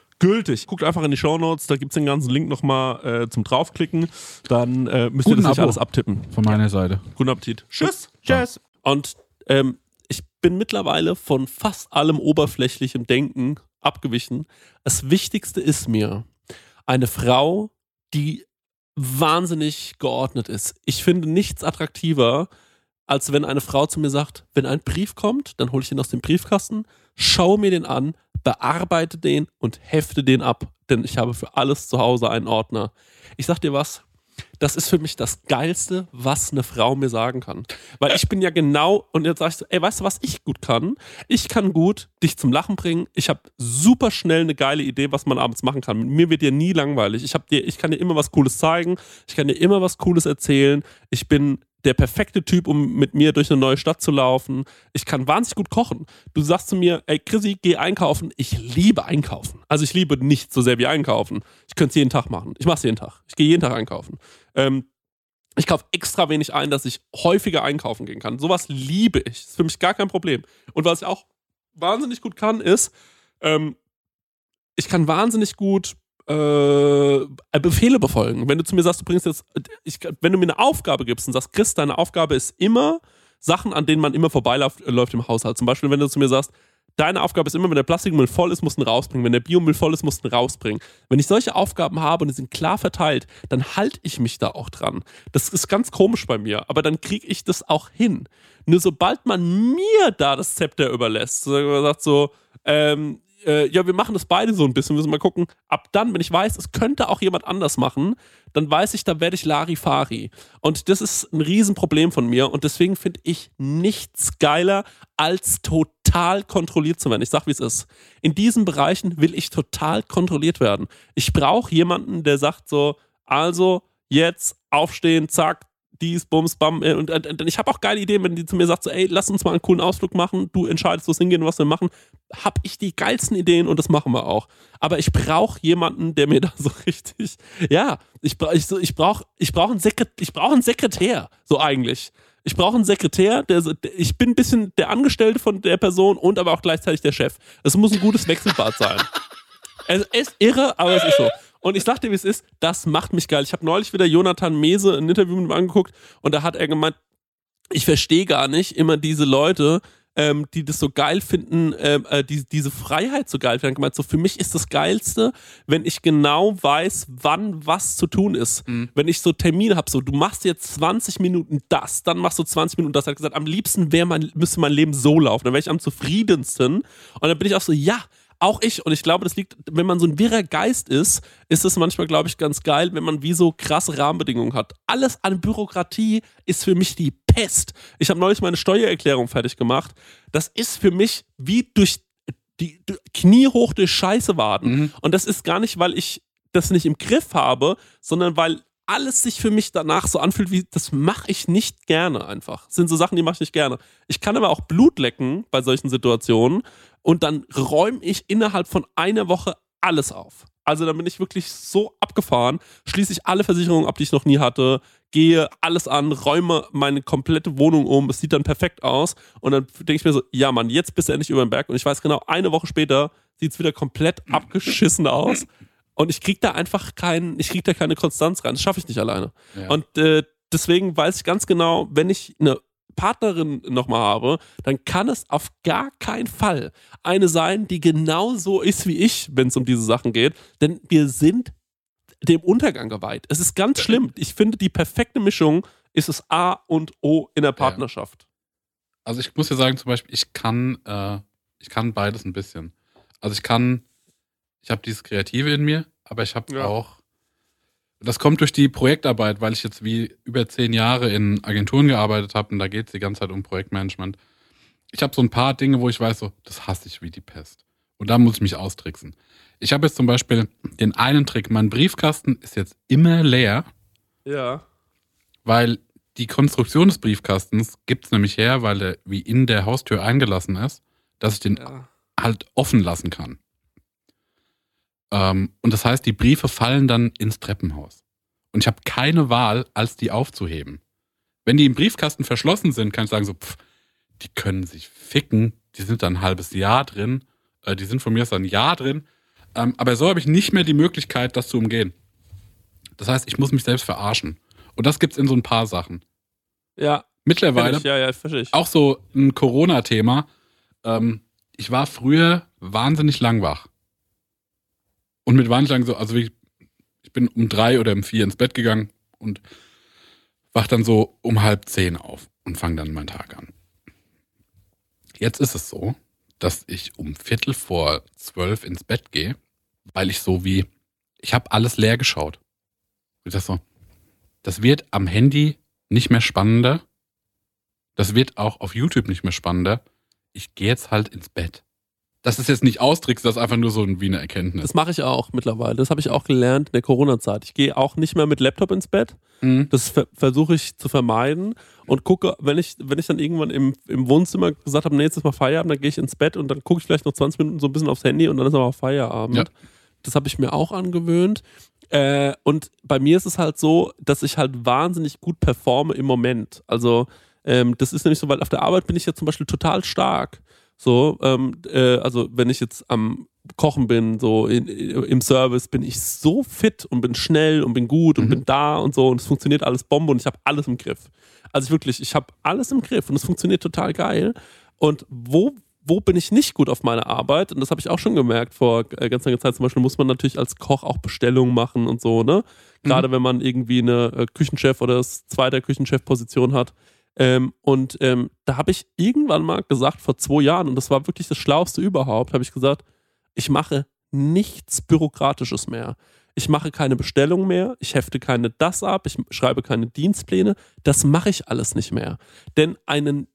gültig. Guckt einfach in die Shownotes, da gibt es den ganzen Link nochmal äh, zum draufklicken. Dann äh, müsst ihr Guten das nicht Abo. alles abtippen. Von meiner Seite. Guten Appetit. Tschüss. Tschüss. Und ähm, ich bin mittlerweile von fast allem oberflächlichem Denken abgewichen. Das Wichtigste ist mir eine Frau, die wahnsinnig geordnet ist. Ich finde nichts attraktiver, als wenn eine Frau zu mir sagt, wenn ein Brief kommt, dann hole ich den aus dem Briefkasten, schaue mir den an, bearbeite den und hefte den ab, denn ich habe für alles zu Hause einen Ordner. Ich sag dir was, das ist für mich das Geilste, was eine Frau mir sagen kann. Weil ich bin ja genau, und jetzt sagst du, ey, weißt du, was ich gut kann? Ich kann gut dich zum Lachen bringen. Ich habe super schnell eine geile Idee, was man abends machen kann. Mir wird dir nie langweilig. Ich, hab dir, ich kann dir immer was Cooles zeigen. Ich kann dir immer was Cooles erzählen. Ich bin der perfekte Typ, um mit mir durch eine neue Stadt zu laufen. Ich kann wahnsinnig gut kochen. Du sagst zu mir, ey Chrissy, geh einkaufen. Ich liebe einkaufen. Also ich liebe nicht so sehr wie einkaufen. Ich könnte es jeden Tag machen. Ich mache es jeden Tag. Ich gehe jeden Tag einkaufen. Ähm, ich kaufe extra wenig ein, dass ich häufiger einkaufen gehen kann. Sowas liebe ich. Ist für mich gar kein Problem. Und was ich auch wahnsinnig gut kann, ist, ähm, ich kann wahnsinnig gut äh, Befehle befolgen. Wenn du zu mir sagst, du bringst jetzt, ich, wenn du mir eine Aufgabe gibst und sagst, Chris, deine Aufgabe ist immer Sachen, an denen man immer vorbeiläuft äh, im Haushalt. Zum Beispiel, wenn du zu mir sagst, deine Aufgabe ist immer, wenn der Plastikmüll voll ist, musst du ihn rausbringen. Wenn der Biomüll voll ist, musst du ihn rausbringen. Wenn ich solche Aufgaben habe und die sind klar verteilt, dann halte ich mich da auch dran. Das ist ganz komisch bei mir, aber dann kriege ich das auch hin. Nur sobald man mir da das Zepter überlässt, sagt so, ähm, äh, ja, wir machen das beide so ein bisschen, wir müssen mal gucken. Ab dann, wenn ich weiß, es könnte auch jemand anders machen, dann weiß ich, da werde ich Larifari. Und das ist ein Riesenproblem von mir und deswegen finde ich nichts geiler, als total kontrolliert zu werden. Ich sag, wie es ist. In diesen Bereichen will ich total kontrolliert werden. Ich brauche jemanden, der sagt so, also jetzt aufstehen, zack, dies, bums, bam. äh, Und, und, und ich habe auch geile Ideen, wenn die zu mir sagt, so, ey, lass uns mal einen coolen Ausflug machen, du entscheidest, wo es hingehen was wir machen, habe ich die geilsten Ideen und das machen wir auch. Aber ich brauche jemanden, der mir da so richtig, ja, ich, ich, ich brauche ich brauch einen, brauch einen Sekretär, so eigentlich. Ich brauche einen Sekretär, der, der, ich bin ein bisschen der Angestellte von der Person und aber auch gleichzeitig der Chef. Es muss ein gutes Wechselbad sein. Es ist irre, aber es ist so. Und ich sag dir, wie es ist, das macht mich geil. Ich habe neulich wieder Jonathan Mese ein Interview mit ihm angeguckt und da hat er gemeint, ich verstehe gar nicht immer diese Leute, ähm, die das so geil finden, ähm, äh, die, diese Freiheit so geil finden. Er gemeint, so für mich ist das Geilste, wenn ich genau weiß, wann was zu tun ist. Wenn ich so Termine habe, so du machst jetzt 20 Minuten das, dann machst du 20 Minuten das. Er hat gesagt, am liebsten wäre mein, müsste mein Leben so laufen, dann wäre ich am zufriedensten. Und dann bin ich auch so, ja, auch ich, und ich glaube, das liegt, wenn man so ein wirrer Geist ist, ist es manchmal, glaube ich, ganz geil, wenn man wie so krasse Rahmenbedingungen hat. Alles an Bürokratie ist für mich die Pest. Ich habe neulich meine Steuererklärung fertig gemacht. Das ist für mich wie durch die d- kniehoch durch Scheiße waden. Und das ist gar nicht, weil ich das nicht im Griff habe, sondern weil alles sich für mich danach so anfühlt, wie das mache ich nicht gerne einfach. Das sind so Sachen, die mache ich nicht gerne. Ich kann aber auch Blut lecken bei solchen Situationen und dann räume ich innerhalb von einer Woche alles auf. Also dann bin ich wirklich so abgefahren, schließe ich alle Versicherungen ab, die ich noch nie hatte, gehe alles an, räume meine komplette Wohnung um, es sieht dann perfekt aus und dann denke ich mir so, ja Mann, jetzt bist du endlich über den Berg und ich weiß genau, eine Woche später sieht es wieder komplett abgeschissen aus und ich krieg da einfach keinen, ich krieg da keine Konstanz rein, das schaffe ich nicht alleine. Ja. Und äh, deswegen weiß ich ganz genau, wenn ich eine Partnerin nochmal habe, dann kann es auf gar keinen Fall eine sein, die genau so ist wie ich, wenn es um diese Sachen geht. Denn wir sind dem Untergang geweiht. Es ist ganz schlimm. Ich finde, die perfekte Mischung ist das A und O in der Partnerschaft. Also ich muss ja sagen, zum Beispiel, ich kann, äh, ich kann beides ein bisschen. Also ich kann, ich habe dieses Kreative in mir, aber ich habe Ja. auch, das kommt durch die Projektarbeit, weil ich jetzt wie über zehn Jahre in Agenturen gearbeitet habe und da geht es die ganze Zeit um Projektmanagement. Ich habe so ein paar Dinge, wo ich weiß, so, das hasse ich wie die Pest. Und da muss ich mich austricksen. Ich habe jetzt zum Beispiel den einen Trick, mein Briefkasten ist jetzt immer leer, Ja. weil die Konstruktion des Briefkastens gibt es nämlich her, weil er wie in der Haustür eingelassen ist, dass ich den ja. halt offen lassen kann. Ähm, und das heißt, die Briefe fallen dann ins Treppenhaus. Und ich habe keine Wahl, als die aufzuheben. Wenn die im Briefkasten verschlossen sind, kann ich sagen so, pff, die können sich ficken, die sind da ein halbes Jahr drin, äh, die sind von mir aus ein Jahr drin. Ähm, aber so habe ich nicht mehr die Möglichkeit, das zu umgehen. Das heißt, ich muss mich selbst verarschen. Und das gibt's in so ein paar Sachen. Ja, Mittlerweile ich, ja, ja, ich. auch so ein Corona-Thema. Ähm, ich war früher wahnsinnig lang wach. Und mit lang so, also wie, ich bin um drei oder um vier ins Bett gegangen und wach dann so um halb zehn auf und fange dann meinen Tag an. Jetzt ist es so, dass ich um Viertel vor zwölf ins Bett gehe, weil ich so wie, ich habe alles leer geschaut. Ich dachte so, das wird am Handy nicht mehr spannender. Das wird auch auf YouTube nicht mehr spannender. Ich gehe jetzt halt ins Bett. Das ist jetzt nicht Austricks, das ist einfach nur so ein- wie eine Erkenntnis. Das mache ich auch mittlerweile. Das habe ich auch gelernt in der Corona-Zeit. Ich gehe auch nicht mehr mit Laptop ins Bett. Mhm. Das ver versuche ich zu vermeiden und gucke, wenn ich, wenn ich dann irgendwann im, im Wohnzimmer gesagt habe, nee, jetzt ist mal Feierabend, dann gehe ich ins Bett und dann gucke ich vielleicht noch 20 Minuten so ein bisschen aufs Handy und dann ist aber auch Feierabend. Ja. Das habe ich mir auch angewöhnt. Äh, und bei mir ist es halt so, dass ich halt wahnsinnig gut performe im Moment. Also ähm, das ist nämlich so, weil auf der Arbeit bin ich ja zum Beispiel total stark. So, ähm, äh, also wenn ich jetzt am Kochen bin, so in, im Service, bin ich so fit und bin schnell und bin gut und Mhm. bin da und so und es funktioniert alles Bombe und ich habe alles im Griff. Also ich wirklich, ich habe alles im Griff und es funktioniert total geil. Und wo, wo bin ich nicht gut auf meine Arbeit? Und das habe ich auch schon gemerkt vor äh, ganz langer Zeit. Zum Beispiel muss man natürlich als Koch auch Bestellungen machen und so, ne? Gerade wenn man irgendwie eine äh, Küchenchef oder zweite Küchenchef-Position hat. Ähm, und ähm, da habe ich irgendwann mal gesagt, vor zwei Jahren, und das war wirklich das Schlauste überhaupt, habe ich gesagt, ich mache nichts Bürokratisches mehr. Ich mache keine Bestellung mehr, ich hefte keine das ab, ich schreibe keine Dienstpläne. Das mache ich alles nicht mehr. Denn einen,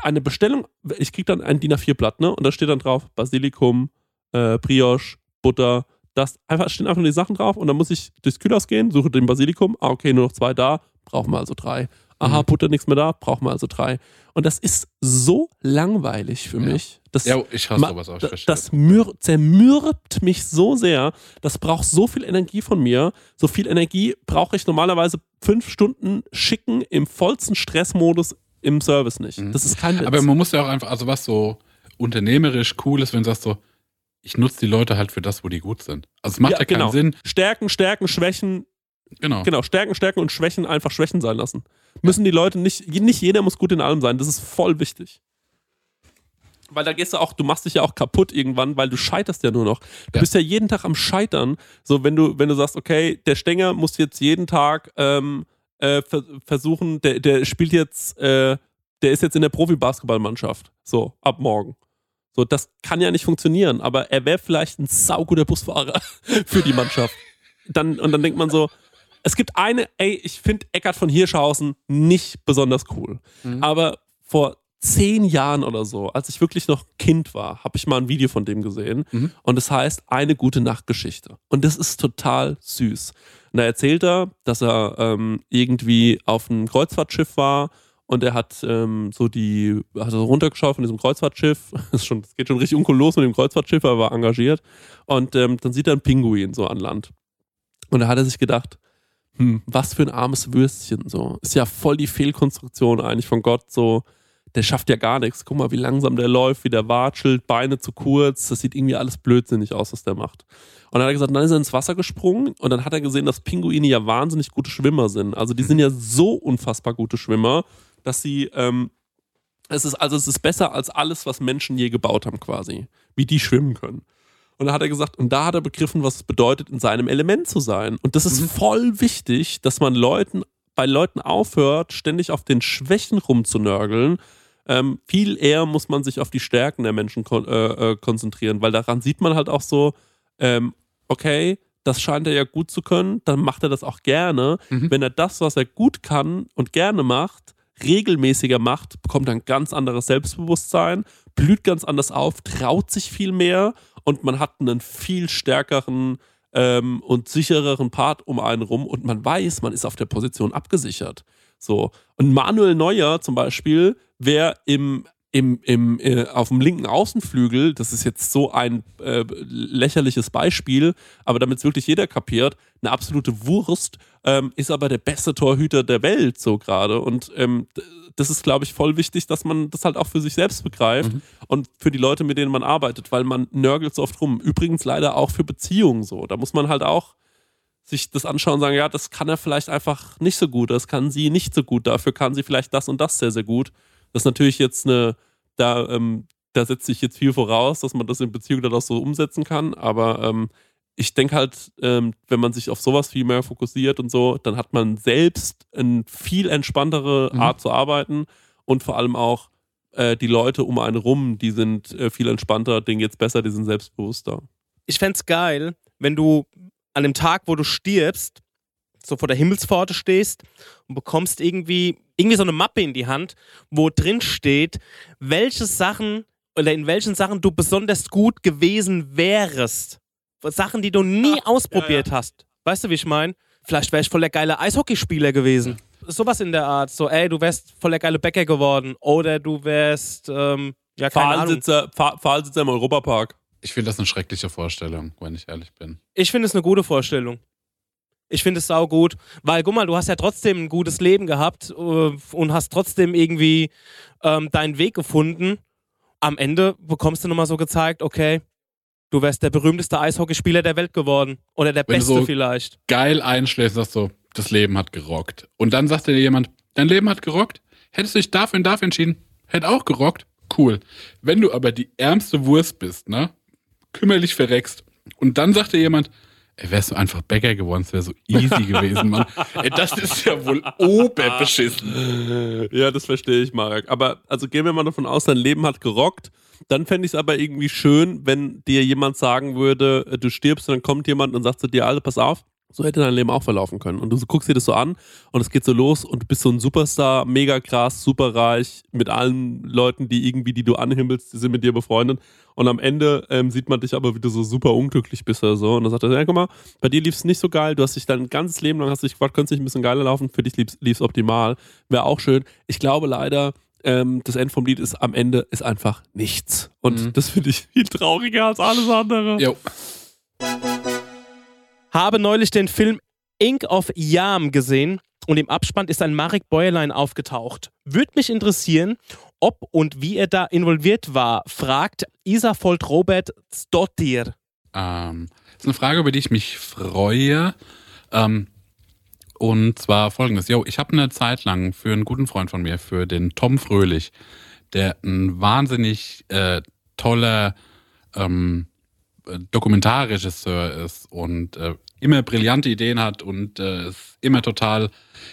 eine Bestellung, ich kriege dann ein DIN A4-Blatt, ne? Und da steht dann drauf Basilikum, äh, Brioche, Butter, das einfach stehen einfach nur die Sachen drauf und dann muss ich durchs Kühlhaus gehen, suche den Basilikum, ah, okay, nur noch zwei da, brauchen wir also drei. Aha, Mhm. Butter nichts mehr da, brauchen wir also drei. Und das ist so langweilig für Ja. mich. Das, Ja, ich hasse sowas auch. Das mür zermürbt mich so sehr. Das braucht so viel Energie von mir. So viel Energie brauche ich normalerweise fünf Stunden schicken im vollsten Stressmodus im Service nicht. Mhm. Das ist kein Witz. Aber man muss ja auch einfach, also was so unternehmerisch cool ist, wenn du sagst so, ich nutze die Leute halt für das, wo die gut sind. Also es macht ja, genau. keinen Sinn. Stärken, Stärken, Schwächen, Genau. genau, Stärken, Stärken und Schwächen einfach Schwächen sein lassen. Müssen die Leute nicht, nicht jeder muss gut in allem sein. Das ist voll wichtig. Weil da gehst du auch, du machst dich ja auch kaputt irgendwann, weil du scheiterst ja nur noch. Du Ja. bist ja jeden Tag am Scheitern. So, wenn du, wenn du sagst, okay, der Stenger muss jetzt jeden Tag ähm, äh, ver versuchen, der, der spielt jetzt, äh, der ist jetzt in der Profi-Basketballmannschaft. So, ab morgen. So, das kann ja nicht funktionieren, aber er wäre vielleicht ein sauguter Busfahrer für die Mannschaft. Dann, und dann denkt man so, es gibt eine, ey, ich finde Eckart von Hirschhausen nicht besonders cool. Mhm. Aber vor zehn Jahren oder so, als ich wirklich noch Kind war, habe ich mal ein Video von dem gesehen. Mhm. Und es heißt Eine gute Nachtgeschichte. Und das ist total süß. Und da erzählt er, dass er ähm, irgendwie auf einem Kreuzfahrtschiff war und er hat ähm, so die, hat so runtergeschaut von diesem Kreuzfahrtschiff. Das, das geht schon richtig uncool los mit dem Kreuzfahrtschiff, er war engagiert. Und ähm, dann sieht er einen Pinguin so an Land. Und da hat er sich gedacht, hm, was für ein armes Würstchen so. Ist ja voll die Fehlkonstruktion eigentlich von Gott so. Der schafft ja gar nichts. Guck mal, wie langsam der läuft, wie der watschelt, Beine zu kurz. Das sieht irgendwie alles blödsinnig aus, was der macht. Und dann hat er gesagt, dann ist er ins Wasser gesprungen und dann hat er gesehen, dass Pinguine ja wahnsinnig gute Schwimmer sind. Also die sind ja so unfassbar gute Schwimmer, dass sie, ähm, es ist, also es ist besser als alles, was Menschen je gebaut haben quasi. Wie die schwimmen können. Und da hat er gesagt, und da hat er begriffen, was es bedeutet, in seinem Element zu sein. Und das ist voll wichtig, dass man Leuten, bei Leuten aufhört, ständig auf den Schwächen rumzunörgeln. Ähm, viel eher muss man sich auf die Stärken der Menschen kon äh, äh, konzentrieren, weil daran sieht man halt auch so, ähm, okay, das scheint er ja gut zu können, dann macht er das auch gerne. Mhm. Wenn er das, was er gut kann und gerne macht, regelmäßiger macht, bekommt er ein ganz anderes Selbstbewusstsein, blüht ganz anders auf, traut sich viel mehr und man hat einen viel stärkeren ähm, und sichereren Part um einen rum und man weiß, man ist auf der Position abgesichert. So. Und Manuel Neuer zum Beispiel wäre im, im, im, äh, auf dem linken Außenflügel, das ist jetzt so ein äh, lächerliches Beispiel, aber damit es wirklich jeder kapiert, eine absolute Wurst, ähm, ist aber der beste Torhüter der Welt so gerade. Und ähm, das ist, glaube ich, voll wichtig, dass man das halt auch für sich selbst begreift und für die Leute, mit denen man arbeitet, weil man nörgelt so oft rum. Übrigens leider auch für Beziehungen so. Da muss man halt auch sich das anschauen und sagen, ja, das kann er vielleicht einfach nicht so gut, das kann sie nicht so gut, dafür kann sie vielleicht das und das sehr, sehr gut. Das ist natürlich jetzt eine, da, ähm, da setzt sich jetzt viel voraus, dass man das in Beziehungen dann auch so umsetzen kann, aber ähm, ich denke halt, ähm, wenn man sich auf sowas viel mehr fokussiert und so, dann hat man selbst eine viel entspanntere Mhm. Art zu arbeiten und vor allem auch äh, die Leute um einen rum, die sind äh, viel entspannter, denen geht's besser, die sind selbstbewusster. ich fänd's geil, wenn du an dem Tag, wo du stirbst, so vor der Himmelspforte stehst und bekommst irgendwie, irgendwie so eine Mappe in die Hand, wo drin steht, welche Sachen oder in welchen Sachen du besonders gut gewesen wärest. Sachen, die du nie ausprobiert hast. Weißt du, wie ich meine? Vielleicht wäre ich voll der geile Eishockeyspieler gewesen. Sowas in der Art. So, ey, du wärst voll der geile Bäcker geworden. Oder du wärst, ähm, ja, keine Ahnung. Pfahlsitzer im Europapark. Ich finde das eine schreckliche Vorstellung, wenn ich ehrlich bin. Ich finde es eine gute Vorstellung. Ich finde es sau gut, weil guck mal, du hast ja trotzdem ein gutes Leben gehabt äh, und hast trotzdem irgendwie ähm, deinen Weg gefunden. Am Ende bekommst du nochmal so gezeigt, okay, Du wärst der berühmteste Eishockeyspieler der Welt geworden. Oder der Wenn du Beste so- vielleicht. Geil einschläfst, sagst so, das Leben hat gerockt. Und dann sagt dir jemand, dein Leben hat gerockt? Hättest du dich dafür und dafür entschieden? Hätte auch gerockt? Cool. Wenn du aber die ärmste Wurst bist, ne? Kümmerlich verreckst. Und dann sagt dir jemand, ey, wärst du einfach Bäcker geworden, es wäre so easy gewesen, Mann. Ey, das ist ja wohl oberbeschissen. Ja, das verstehe ich, Marek. Aber also gehen wir mal davon aus, dein Leben hat gerockt. Dann fände ich es aber irgendwie schön, wenn dir jemand sagen würde, äh, du stirbst und dann kommt jemand und sagt zu dir, Alter, pass auf, so hätte dein Leben auch verlaufen können. Und du guckst dir das so an und es geht so los und du bist so ein Superstar, mega krass, superreich, mit allen Leuten, die irgendwie, die du anhimmelst, die sind mit dir befreundet. Und am Ende ähm, sieht man dich aber, wie du so super unglücklich bist oder so. Und dann sagt er, ja, guck mal, bei dir lief es nicht so geil, du hast dich dein ganzes Leben lang, hast dich gefragt, könnte es nicht ein bisschen geiler laufen, für dich lief es optimal. Wäre auch schön. Ich glaube leider, ähm, das Ende vom Lied ist am Ende ist einfach nichts. Und Mhm. das finde ich viel trauriger als alles andere. Jo. Habe neulich den Film Ink of Yam gesehen und im Abspann ist ein Marek Bäuerlein aufgetaucht. Würde mich interessieren, ob und wie er da involviert war, fragt Isafold Robert Stottir. Ähm, das ist eine Frage, über die ich mich freue. Ähm, und zwar folgendes. Jo, ich habe eine Zeit lang für einen guten Freund von mir, für den Tom Fröhlich, der ein wahnsinnig äh, toller ähm, äh, Dokumentarregisseur ist und äh, immer brillante Ideen hat und äh, ist immer total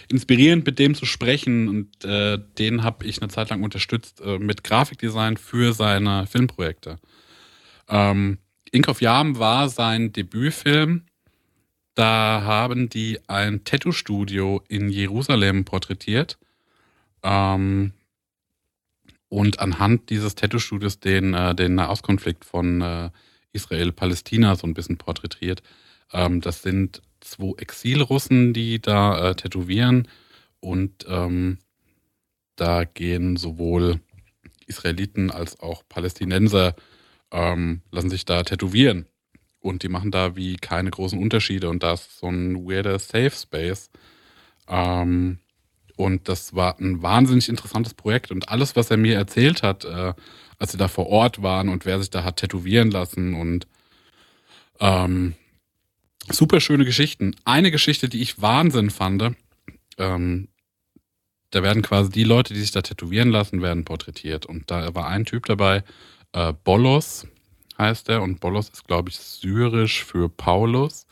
inspirierend, mit dem zu sprechen. Und äh, den habe ich eine Zeit lang unterstützt äh, mit Grafikdesign für seine Filmprojekte. Ähm, Ink of Yam war sein Debütfilm. Da haben die ein Tattoo-Studio in Jerusalem porträtiert. Ähm, und anhand dieses Tattoo-Studios den, äh, den Nahostkonflikt von äh, Israel-Palästina so ein bisschen porträtiert. Ähm, das sind zwei Exilrussen, die da äh, tätowieren. Und ähm, da gehen sowohl Israeliten als auch Palästinenser ähm, lassen sich da tätowieren. Und die machen da wie keine großen Unterschiede. Und da ist so ein weirder Safe Space. Ähm, und das war ein wahnsinnig interessantes Projekt. Und alles, was er mir erzählt hat, äh, als sie da vor Ort waren und wer sich da hat tätowieren lassen und ähm, super schöne Geschichten. Eine Geschichte, die ich Wahnsinn fand, ähm, da werden quasi die Leute, die sich da tätowieren lassen, werden porträtiert. Und da war ein Typ dabei, äh, Bolos heißt er. Und Bolos ist, glaube ich, syrisch für Paulus.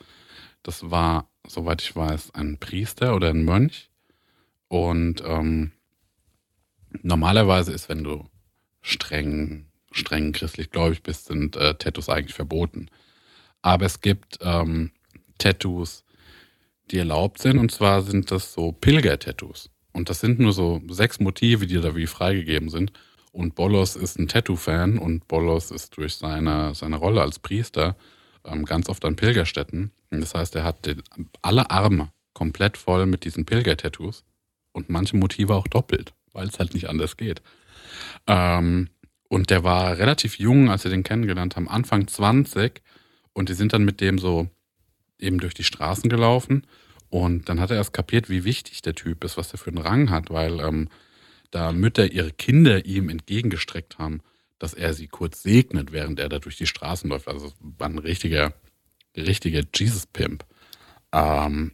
Das war, soweit ich weiß, ein Priester oder ein Mönch. Und ähm, normalerweise ist, wenn du streng, streng christlich gläubig bist, sind äh, Tattoos eigentlich verboten. Aber es gibt ähm, Tattoos, die erlaubt sind. Und zwar sind das so Pilger-Tattoos. Und das sind nur so sechs Motive, die da wie freigegeben sind. Und Bolos ist ein Tattoo-Fan und Bolos ist durch seine, seine Rolle als Priester ähm, ganz oft an Pilgerstätten. Das heißt, er hat den, alle Arme komplett voll mit diesen Pilger-Tattoos und manche Motive auch doppelt, weil es halt nicht anders geht. Ähm, und der war relativ jung, als wir den kennengelernt haben, Anfang 20. Und die sind dann mit dem so eben durch die Straßen gelaufen. Und dann hat er erst kapiert, wie wichtig der Typ ist, was er für einen Rang hat, weil ähm, da Mütter ihre Kinder ihm entgegengestreckt haben, dass er sie kurz segnet, während er da durch die Straßen läuft. Also war ein richtiger, richtiger Jesus-Pimp. Ähm,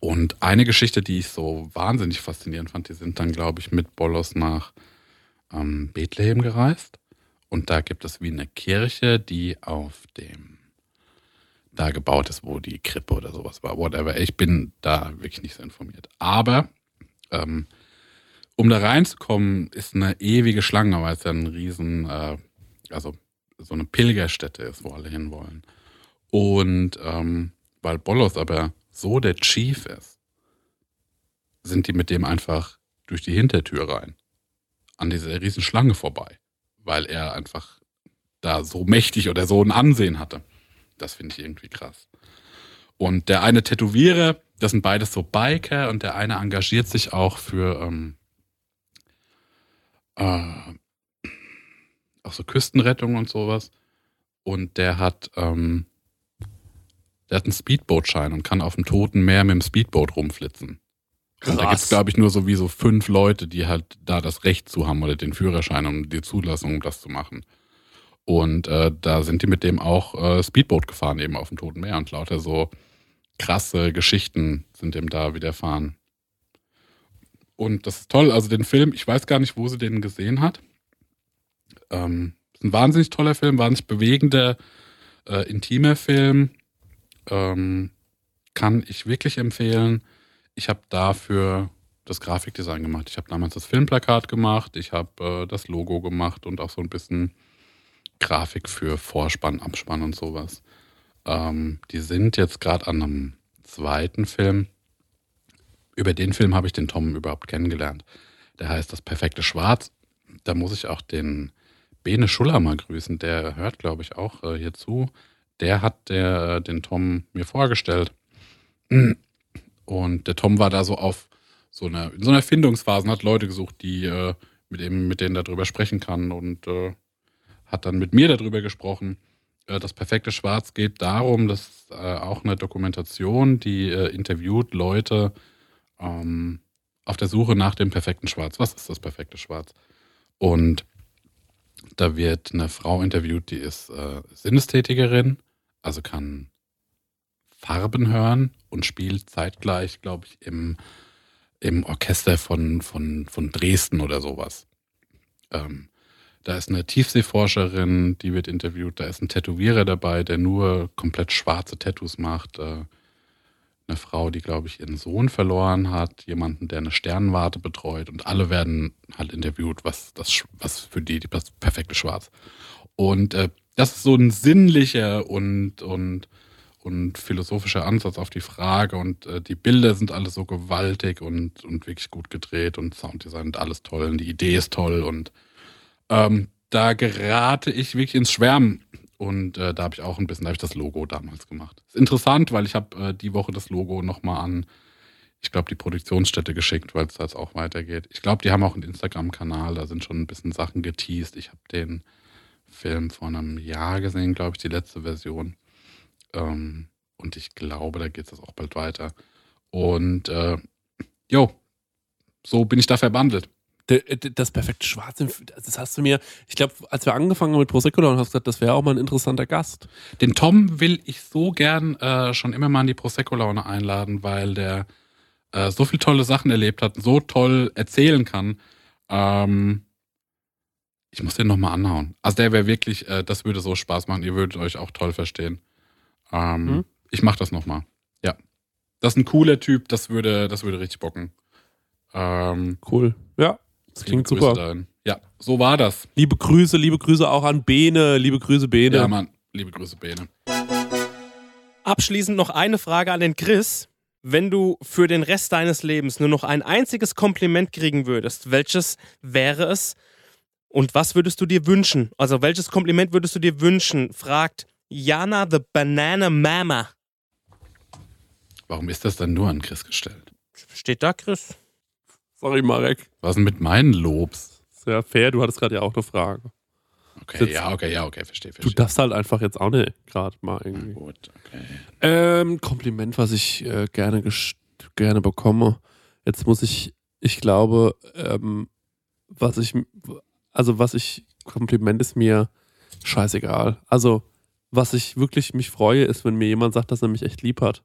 und eine Geschichte, die ich so wahnsinnig faszinierend fand, die sind dann, glaube ich, mit Bolos nach ähm, Bethlehem gereist. Und da gibt es wie eine Kirche, die auf dem da gebaut ist, wo die Krippe oder sowas war. Whatever. Ich bin da wirklich nicht so informiert. Aber ähm, um da reinzukommen, ist eine ewige Schlange, weil es ja ein riesen, äh, also so eine Pilgerstätte ist, wo alle hinwollen. Und ähm, weil Bolos aber so der Chief ist, sind die mit dem einfach durch die Hintertür rein. An dieser riesen Schlange vorbei. Weil er einfach da so mächtig oder so ein Ansehen hatte. Das finde ich irgendwie krass. Und der eine Tätowierer, das sind beides so Biker und der eine engagiert sich auch für ähm, äh, auch so Küstenrettung und sowas. Und der hat, ähm, der hat einen Speedboot-Schein und kann auf dem Toten Meer mit dem Speedboot rumflitzen. Und da gibt es, Krass. glaube ich, nur sowieso fünf Leute, die halt da das Recht zu haben oder den Führerschein und die Zulassung, um das zu machen. Und äh, da sind die mit dem auch äh, Speedboat gefahren, eben auf dem Toten Meer. Und lauter so krasse Geschichten sind dem da widerfahren. Und das ist toll. Also den Film, ich weiß gar nicht, wo sie den gesehen hat. Ähm, ist ein wahnsinnig toller Film, wahnsinnig bewegender, äh, intimer Film. Ähm, kann ich wirklich empfehlen. Ich habe dafür das Grafikdesign gemacht. Ich habe damals das Filmplakat gemacht, ich habe äh, das Logo gemacht und auch so ein bisschen Grafik für Vorspann, Abspann und sowas. Ähm, die sind jetzt gerade an einem zweiten Film. Über den Film habe ich den Tom überhaupt kennengelernt. Der heißt Das perfekte Schwarz. Da muss ich auch den Bene Schuller mal grüßen. Der hört, glaube ich, auch äh, hier zu. Der hat der, äh, den Tom mir vorgestellt. Und der Tom war da so auf so einer, in so einer Findungsphase und hat Leute gesucht, die äh, mit, eben, mit denen darüber sprechen kann und äh, hat dann mit mir darüber gesprochen. Äh, das perfekte Schwarz geht darum, dass äh, auch eine Dokumentation, die äh, interviewt Leute ähm, auf der Suche nach dem perfekten Schwarz. Was ist das perfekte Schwarz? Und da wird eine Frau interviewt, die ist äh, Sinnestätigerin, also kann Farben hören und spielt zeitgleich, glaube ich, im, im Orchester von, von, von Dresden oder sowas. Ähm, da ist eine Tiefseeforscherin, die wird interviewt. Da ist ein Tätowierer dabei, der nur komplett schwarze Tattoos macht. Äh, eine Frau, die, glaube ich, ihren Sohn verloren hat. Jemanden, der eine Sternwarte betreut. Und alle werden halt interviewt, was, das, was für die das perfekte Schwarz. Und äh, das ist so ein sinnlicher und, und, und philosophischer Ansatz auf die Frage. Und äh, die Bilder sind alle so gewaltig und, und wirklich gut gedreht. Und Sounddesign und alles toll. Und die Idee ist toll. Und ähm, da gerate ich wirklich ins Schwärmen. Und äh, da habe ich auch ein bisschen, da habe ich das Logo damals gemacht. Ist interessant, weil ich habe äh, die Woche das Logo nochmal an, ich glaube, die Produktionsstätte geschickt, weil es da jetzt auch weitergeht. Ich glaube, die haben auch einen Instagram-Kanal, da sind schon ein bisschen Sachen geteased. Ich habe den Film vor einem Jahr gesehen, glaube ich, die letzte Version. Ähm, und ich glaube, da geht es auch bald weiter. Und äh, jo, so bin ich da verbandelt. Das perfekte Schwarz, das hast du mir, ich glaube, als wir angefangen haben mit Prosecco, dann hast du gesagt, das wäre auch mal ein interessanter Gast. Den Tom will ich so gern äh, schon immer mal in die Prosecco-Laune einladen, weil der äh, so viele tolle Sachen erlebt hat, so toll erzählen kann. Ähm, ich muss den nochmal anhauen. Also der wäre wirklich, äh, das würde so Spaß machen. Ihr würdet euch auch toll verstehen. Ähm, Mhm. Ich mache das nochmal. Ja. Das ist ein cooler Typ, das würde, das würde richtig bocken. Ähm, Cool. Ja, das klingt Grüße super. dahin. Ja, so war das. Liebe Grüße, liebe Grüße auch an Bene, liebe Grüße Bene. Ja, Mann. Liebe Grüße, Bene. Abschließend noch eine Frage an den Chris. Wenn du für den Rest deines Lebens nur noch ein einziges Kompliment kriegen würdest, welches wäre es? Und was würdest du dir wünschen? Also welches Kompliment würdest du dir wünschen? Fragt Jana the Banana Mama. Warum ist das dann nur an Chris gestellt? Steht da, Chris? Sorry, Marek. Was denn mit meinen Lobs? Sehr fair, du hattest gerade ja auch eine Frage. Okay, Sitz- ja, okay, ja, okay, verstehe, Du verstehe. darfst halt einfach jetzt auch nicht gerade mal irgendwie. Gut, okay. Ähm, Kompliment, was ich äh, gerne, gerne bekomme. Jetzt muss ich, ich glaube, ähm, was ich, also was ich, Kompliment ist mir scheißegal. Also, was ich wirklich mich freue, ist, wenn mir jemand sagt, dass er mich echt lieb hat.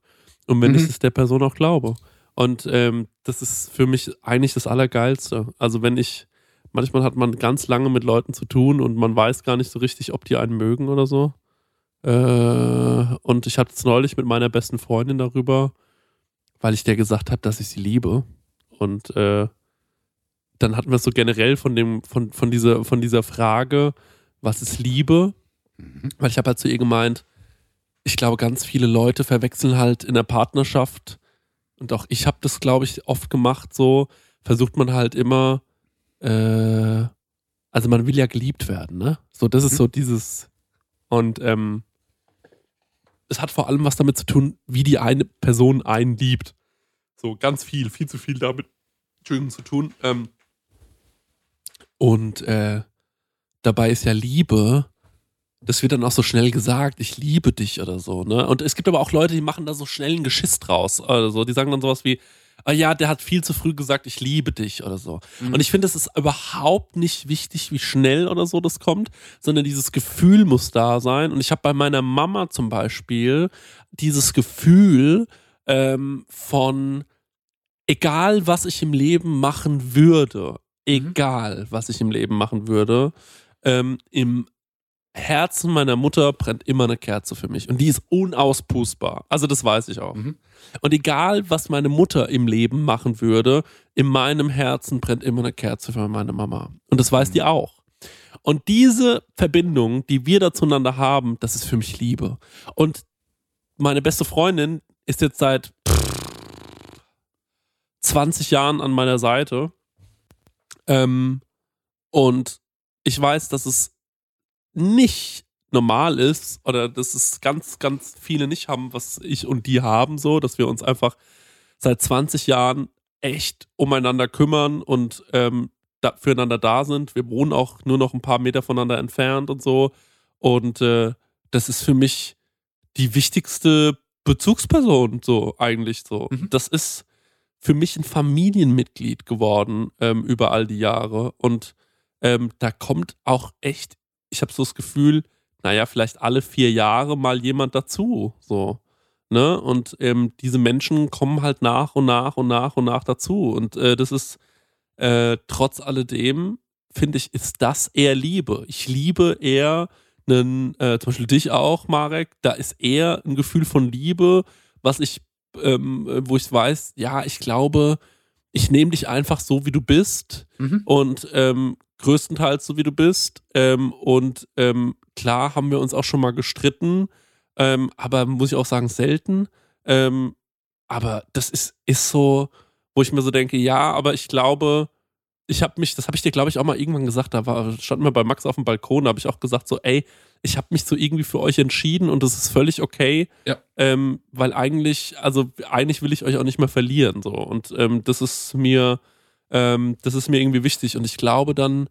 Und wenn Mhm. ich es der Person auch glaube. Und ähm, das ist für mich eigentlich das Allergeilste. Also, wenn ich, manchmal hat man ganz lange mit Leuten zu tun und man weiß gar nicht so richtig, ob die einen mögen oder so. Äh, und ich hatte es neulich mit meiner besten Freundin darüber, weil ich der gesagt habe, dass ich sie liebe. Und äh, dann hatten wir es so generell von dem, von, von dieser, von dieser Frage, was ist Liebe? Mhm. Weil ich habe halt zu ihr gemeint, ich glaube, ganz viele Leute verwechseln halt in der Partnerschaft, und auch ich habe das, glaube ich, oft gemacht, so versucht man halt immer, äh, also man will ja geliebt werden, ne? So, das ist Mhm. so dieses, und ähm, es hat vor allem was damit zu tun, wie die eine Person einen liebt. So ganz viel, viel zu viel damit zu tun. Ähm, und äh, dabei ist ja Liebe, das wird dann auch so schnell gesagt, ich liebe dich oder so, ne? Und es gibt aber auch Leute, die machen da so schnell ein Geschiss draus. Also die sagen dann sowas wie, ah ja, der hat viel zu früh gesagt, ich liebe dich oder so. Und ich finde, es ist überhaupt nicht wichtig, wie schnell oder so das kommt, sondern dieses Gefühl muss da sein. Und ich habe bei meiner Mama zum Beispiel dieses Gefühl ähm, von, egal was ich im Leben machen würde, egal was ich im Leben machen würde, ähm, im Herzen meiner Mutter brennt immer eine Kerze für mich. Und die ist unauspustbar. Also das weiß ich auch. Mhm. Und egal, was meine Mutter im Leben machen würde, in meinem Herzen brennt immer eine Kerze für meine Mama. Und das weiß die auch. Und diese Verbindung, die wir da zueinander haben, das ist für mich Liebe. Und meine beste Freundin ist jetzt seit 20 Jahren an meiner Seite. Ähm, und ich weiß, dass es nicht normal ist oder dass es ganz, ganz viele nicht haben, was ich und die haben, so, dass wir uns einfach seit 20 Jahren echt umeinander kümmern und ähm, da, füreinander da sind. Wir wohnen auch nur noch ein paar Meter voneinander entfernt und so. Und äh, das ist für mich die wichtigste Bezugsperson, so eigentlich so. Mhm. Das ist für mich ein Familienmitglied geworden ähm, über all die Jahre. Und ähm, da kommt auch echt, ich habe so das Gefühl, naja, vielleicht alle vier Jahre mal jemand dazu. So. Ne? Und ähm, diese Menschen kommen halt nach und nach und nach und nach dazu. Und äh, das ist äh, trotz alledem, finde ich, ist das eher Liebe. Ich liebe eher einen, äh, zum Beispiel dich auch, Marek, da ist eher ein Gefühl von Liebe, was ich, ähm, äh, wo ich weiß, ja, ich glaube, ich nehme dich einfach so, wie du bist Mhm. und ähm, größtenteils so, wie du bist. Ähm, und ähm, klar haben wir uns auch schon mal gestritten, ähm, aber muss ich auch sagen, selten. Ähm, aber das ist, ist so, wo ich mir so denke, ja, aber ich glaube, ich habe mich, das habe ich dir, glaube ich, auch mal irgendwann gesagt, da war, standen wir bei Max auf dem Balkon, da habe ich auch gesagt, so, ey, ich habe mich so irgendwie für euch entschieden und das ist völlig okay, Ja. ähm, weil eigentlich, also eigentlich will ich euch auch nicht mehr verlieren, so. Und ähm, das ist mir, ähm, das ist mir irgendwie wichtig. Und ich glaube dann,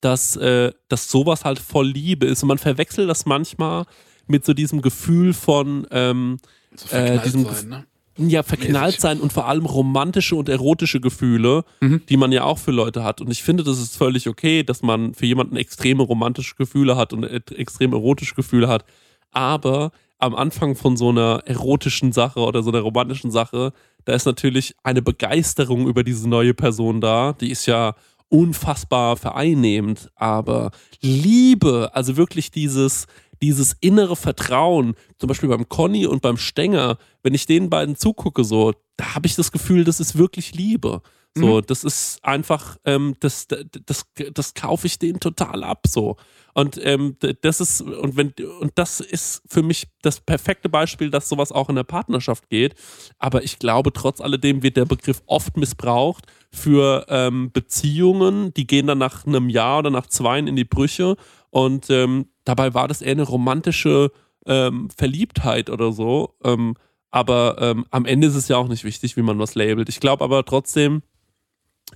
dass, äh, dass sowas halt voll Liebe ist. Und man verwechselt das manchmal mit so diesem Gefühl von, ähm, So Äh, diesem sein, ne? Ja, verknallt sein und vor allem romantische und erotische Gefühle, Mhm. die man ja auch für Leute hat. Und ich finde, das ist völlig okay, dass man für jemanden extreme romantische Gefühle hat und extrem erotische Gefühle hat. Aber am Anfang von so einer erotischen Sache oder so einer romantischen Sache, da ist natürlich eine Begeisterung über diese neue Person da. Die ist ja unfassbar vereinnehmend, aber Liebe, also wirklich dieses, dieses innere Vertrauen, zum Beispiel beim Conny und beim Stenger, wenn ich den beiden zugucke, so, da habe ich das Gefühl, das ist wirklich Liebe. So, das ist einfach, ähm, das, das, das, das kaufe ich denen total ab, so. Und ähm, das ist, und wenn, und das ist für mich das perfekte Beispiel, dass sowas auch in der Partnerschaft geht. Aber ich glaube, trotz alledem wird der Begriff oft missbraucht für ähm, Beziehungen, die gehen dann nach einem Jahr oder nach zwei in die Brüche. Und ähm, dabei war das eher eine romantische ähm, Verliebtheit oder so. Ähm, aber ähm, am Ende ist es ja auch nicht wichtig, wie man was labelt. Ich glaube aber trotzdem,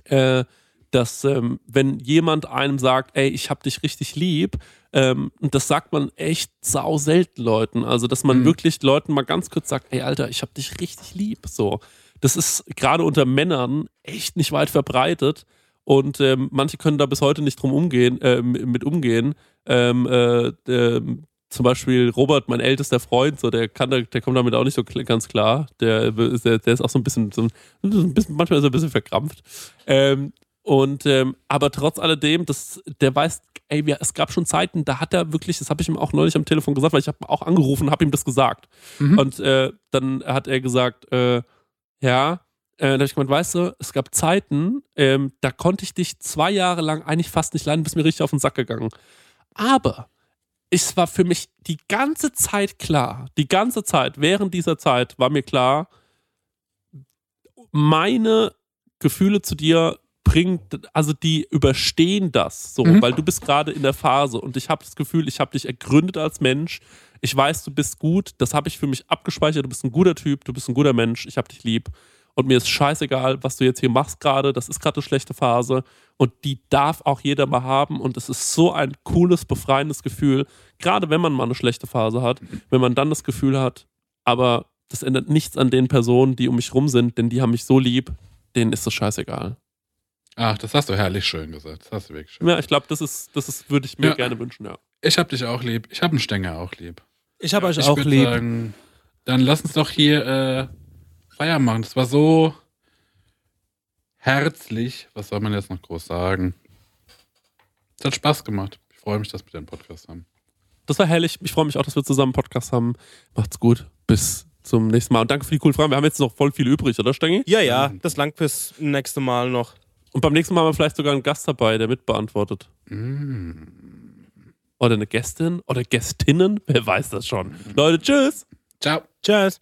äh, dass ähm, wenn jemand einem sagt, ey, ich hab dich richtig lieb, ähm, und das sagt man echt sau selten Leuten. Also, dass man Mhm. wirklich Leuten mal ganz kurz sagt, ey, Alter, ich hab dich richtig lieb. So. Das ist gerade unter Männern echt nicht weit verbreitet. Und ähm, manche können da bis heute nicht drum umgehen, äh, mit umgehen. Ähm, äh, ähm, zum Beispiel Robert, mein ältester Freund, so der kann, da- der kommt damit auch nicht so ganz klar. Der, ist- der, der ist auch so ein bisschen, so ein, so ein bisschen, manchmal ist er ein bisschen verkrampft. Ähm, und ähm, aber trotz alledem, das, der weiß, ey, wir, es gab schon Zeiten, da hat er wirklich, das habe ich ihm auch neulich am Telefon gesagt, weil ich habe auch angerufen, habe ihm das gesagt. Mhm. Und äh, dann hat er gesagt, äh, ja, äh, da habe ich gemeint, weißt du, es gab Zeiten, ähm, da konnte ich dich zwei Jahre lang eigentlich fast nicht leiden, bist mir richtig auf den Sack gegangen. Aber es war für mich die ganze Zeit klar, die ganze Zeit, während dieser Zeit war mir klar, meine Gefühle zu dir bringt, also die überstehen das so, Mhm. weil du bist gerade in der Phase und ich habe das Gefühl, ich habe dich ergründet als Mensch. Ich weiß, du bist gut, das habe ich für mich abgespeichert, du bist ein guter Typ, du bist ein guter Mensch, ich habe dich lieb und mir ist scheißegal, was du jetzt hier machst gerade, das ist gerade eine schlechte Phase und die darf auch jeder mal haben und es ist so ein cooles, befreiendes Gefühl, gerade wenn man mal eine schlechte Phase hat, wenn man dann das Gefühl hat, aber das ändert nichts an den Personen, die um mich rum sind, denn die haben mich so lieb, denen ist das scheißegal. Ach, das hast du herrlich schön gesagt. Das hast du wirklich schön. Ja, ich glaube, das ist, das ist, würde ich mir Ja. gerne wünschen, ja. Ich hab dich auch lieb. Ich hab einen Stenger auch lieb. Ich habe euch ich auch lieb. Sagen, dann lass uns doch hier äh, Feier machen. Das war so herzlich. Was soll man jetzt noch groß sagen? Es hat Spaß gemacht. Ich freue mich, dass wir den Podcast haben. Das war herrlich. Ich freue mich auch, dass wir zusammen einen Podcast haben. Macht's gut. Bis zum nächsten Mal. Und danke für die coolen Fragen. Wir haben jetzt noch voll viel übrig, oder, Stengi? Ja, ja, das langt fürs nächste Mal noch. Und beim nächsten Mal haben wir vielleicht sogar einen Gast dabei, der mitbeantwortet. Mm. Oder eine Gästin oder Gästinnen. Wer weiß das schon. Leute, tschüss. Ciao. Tschüss.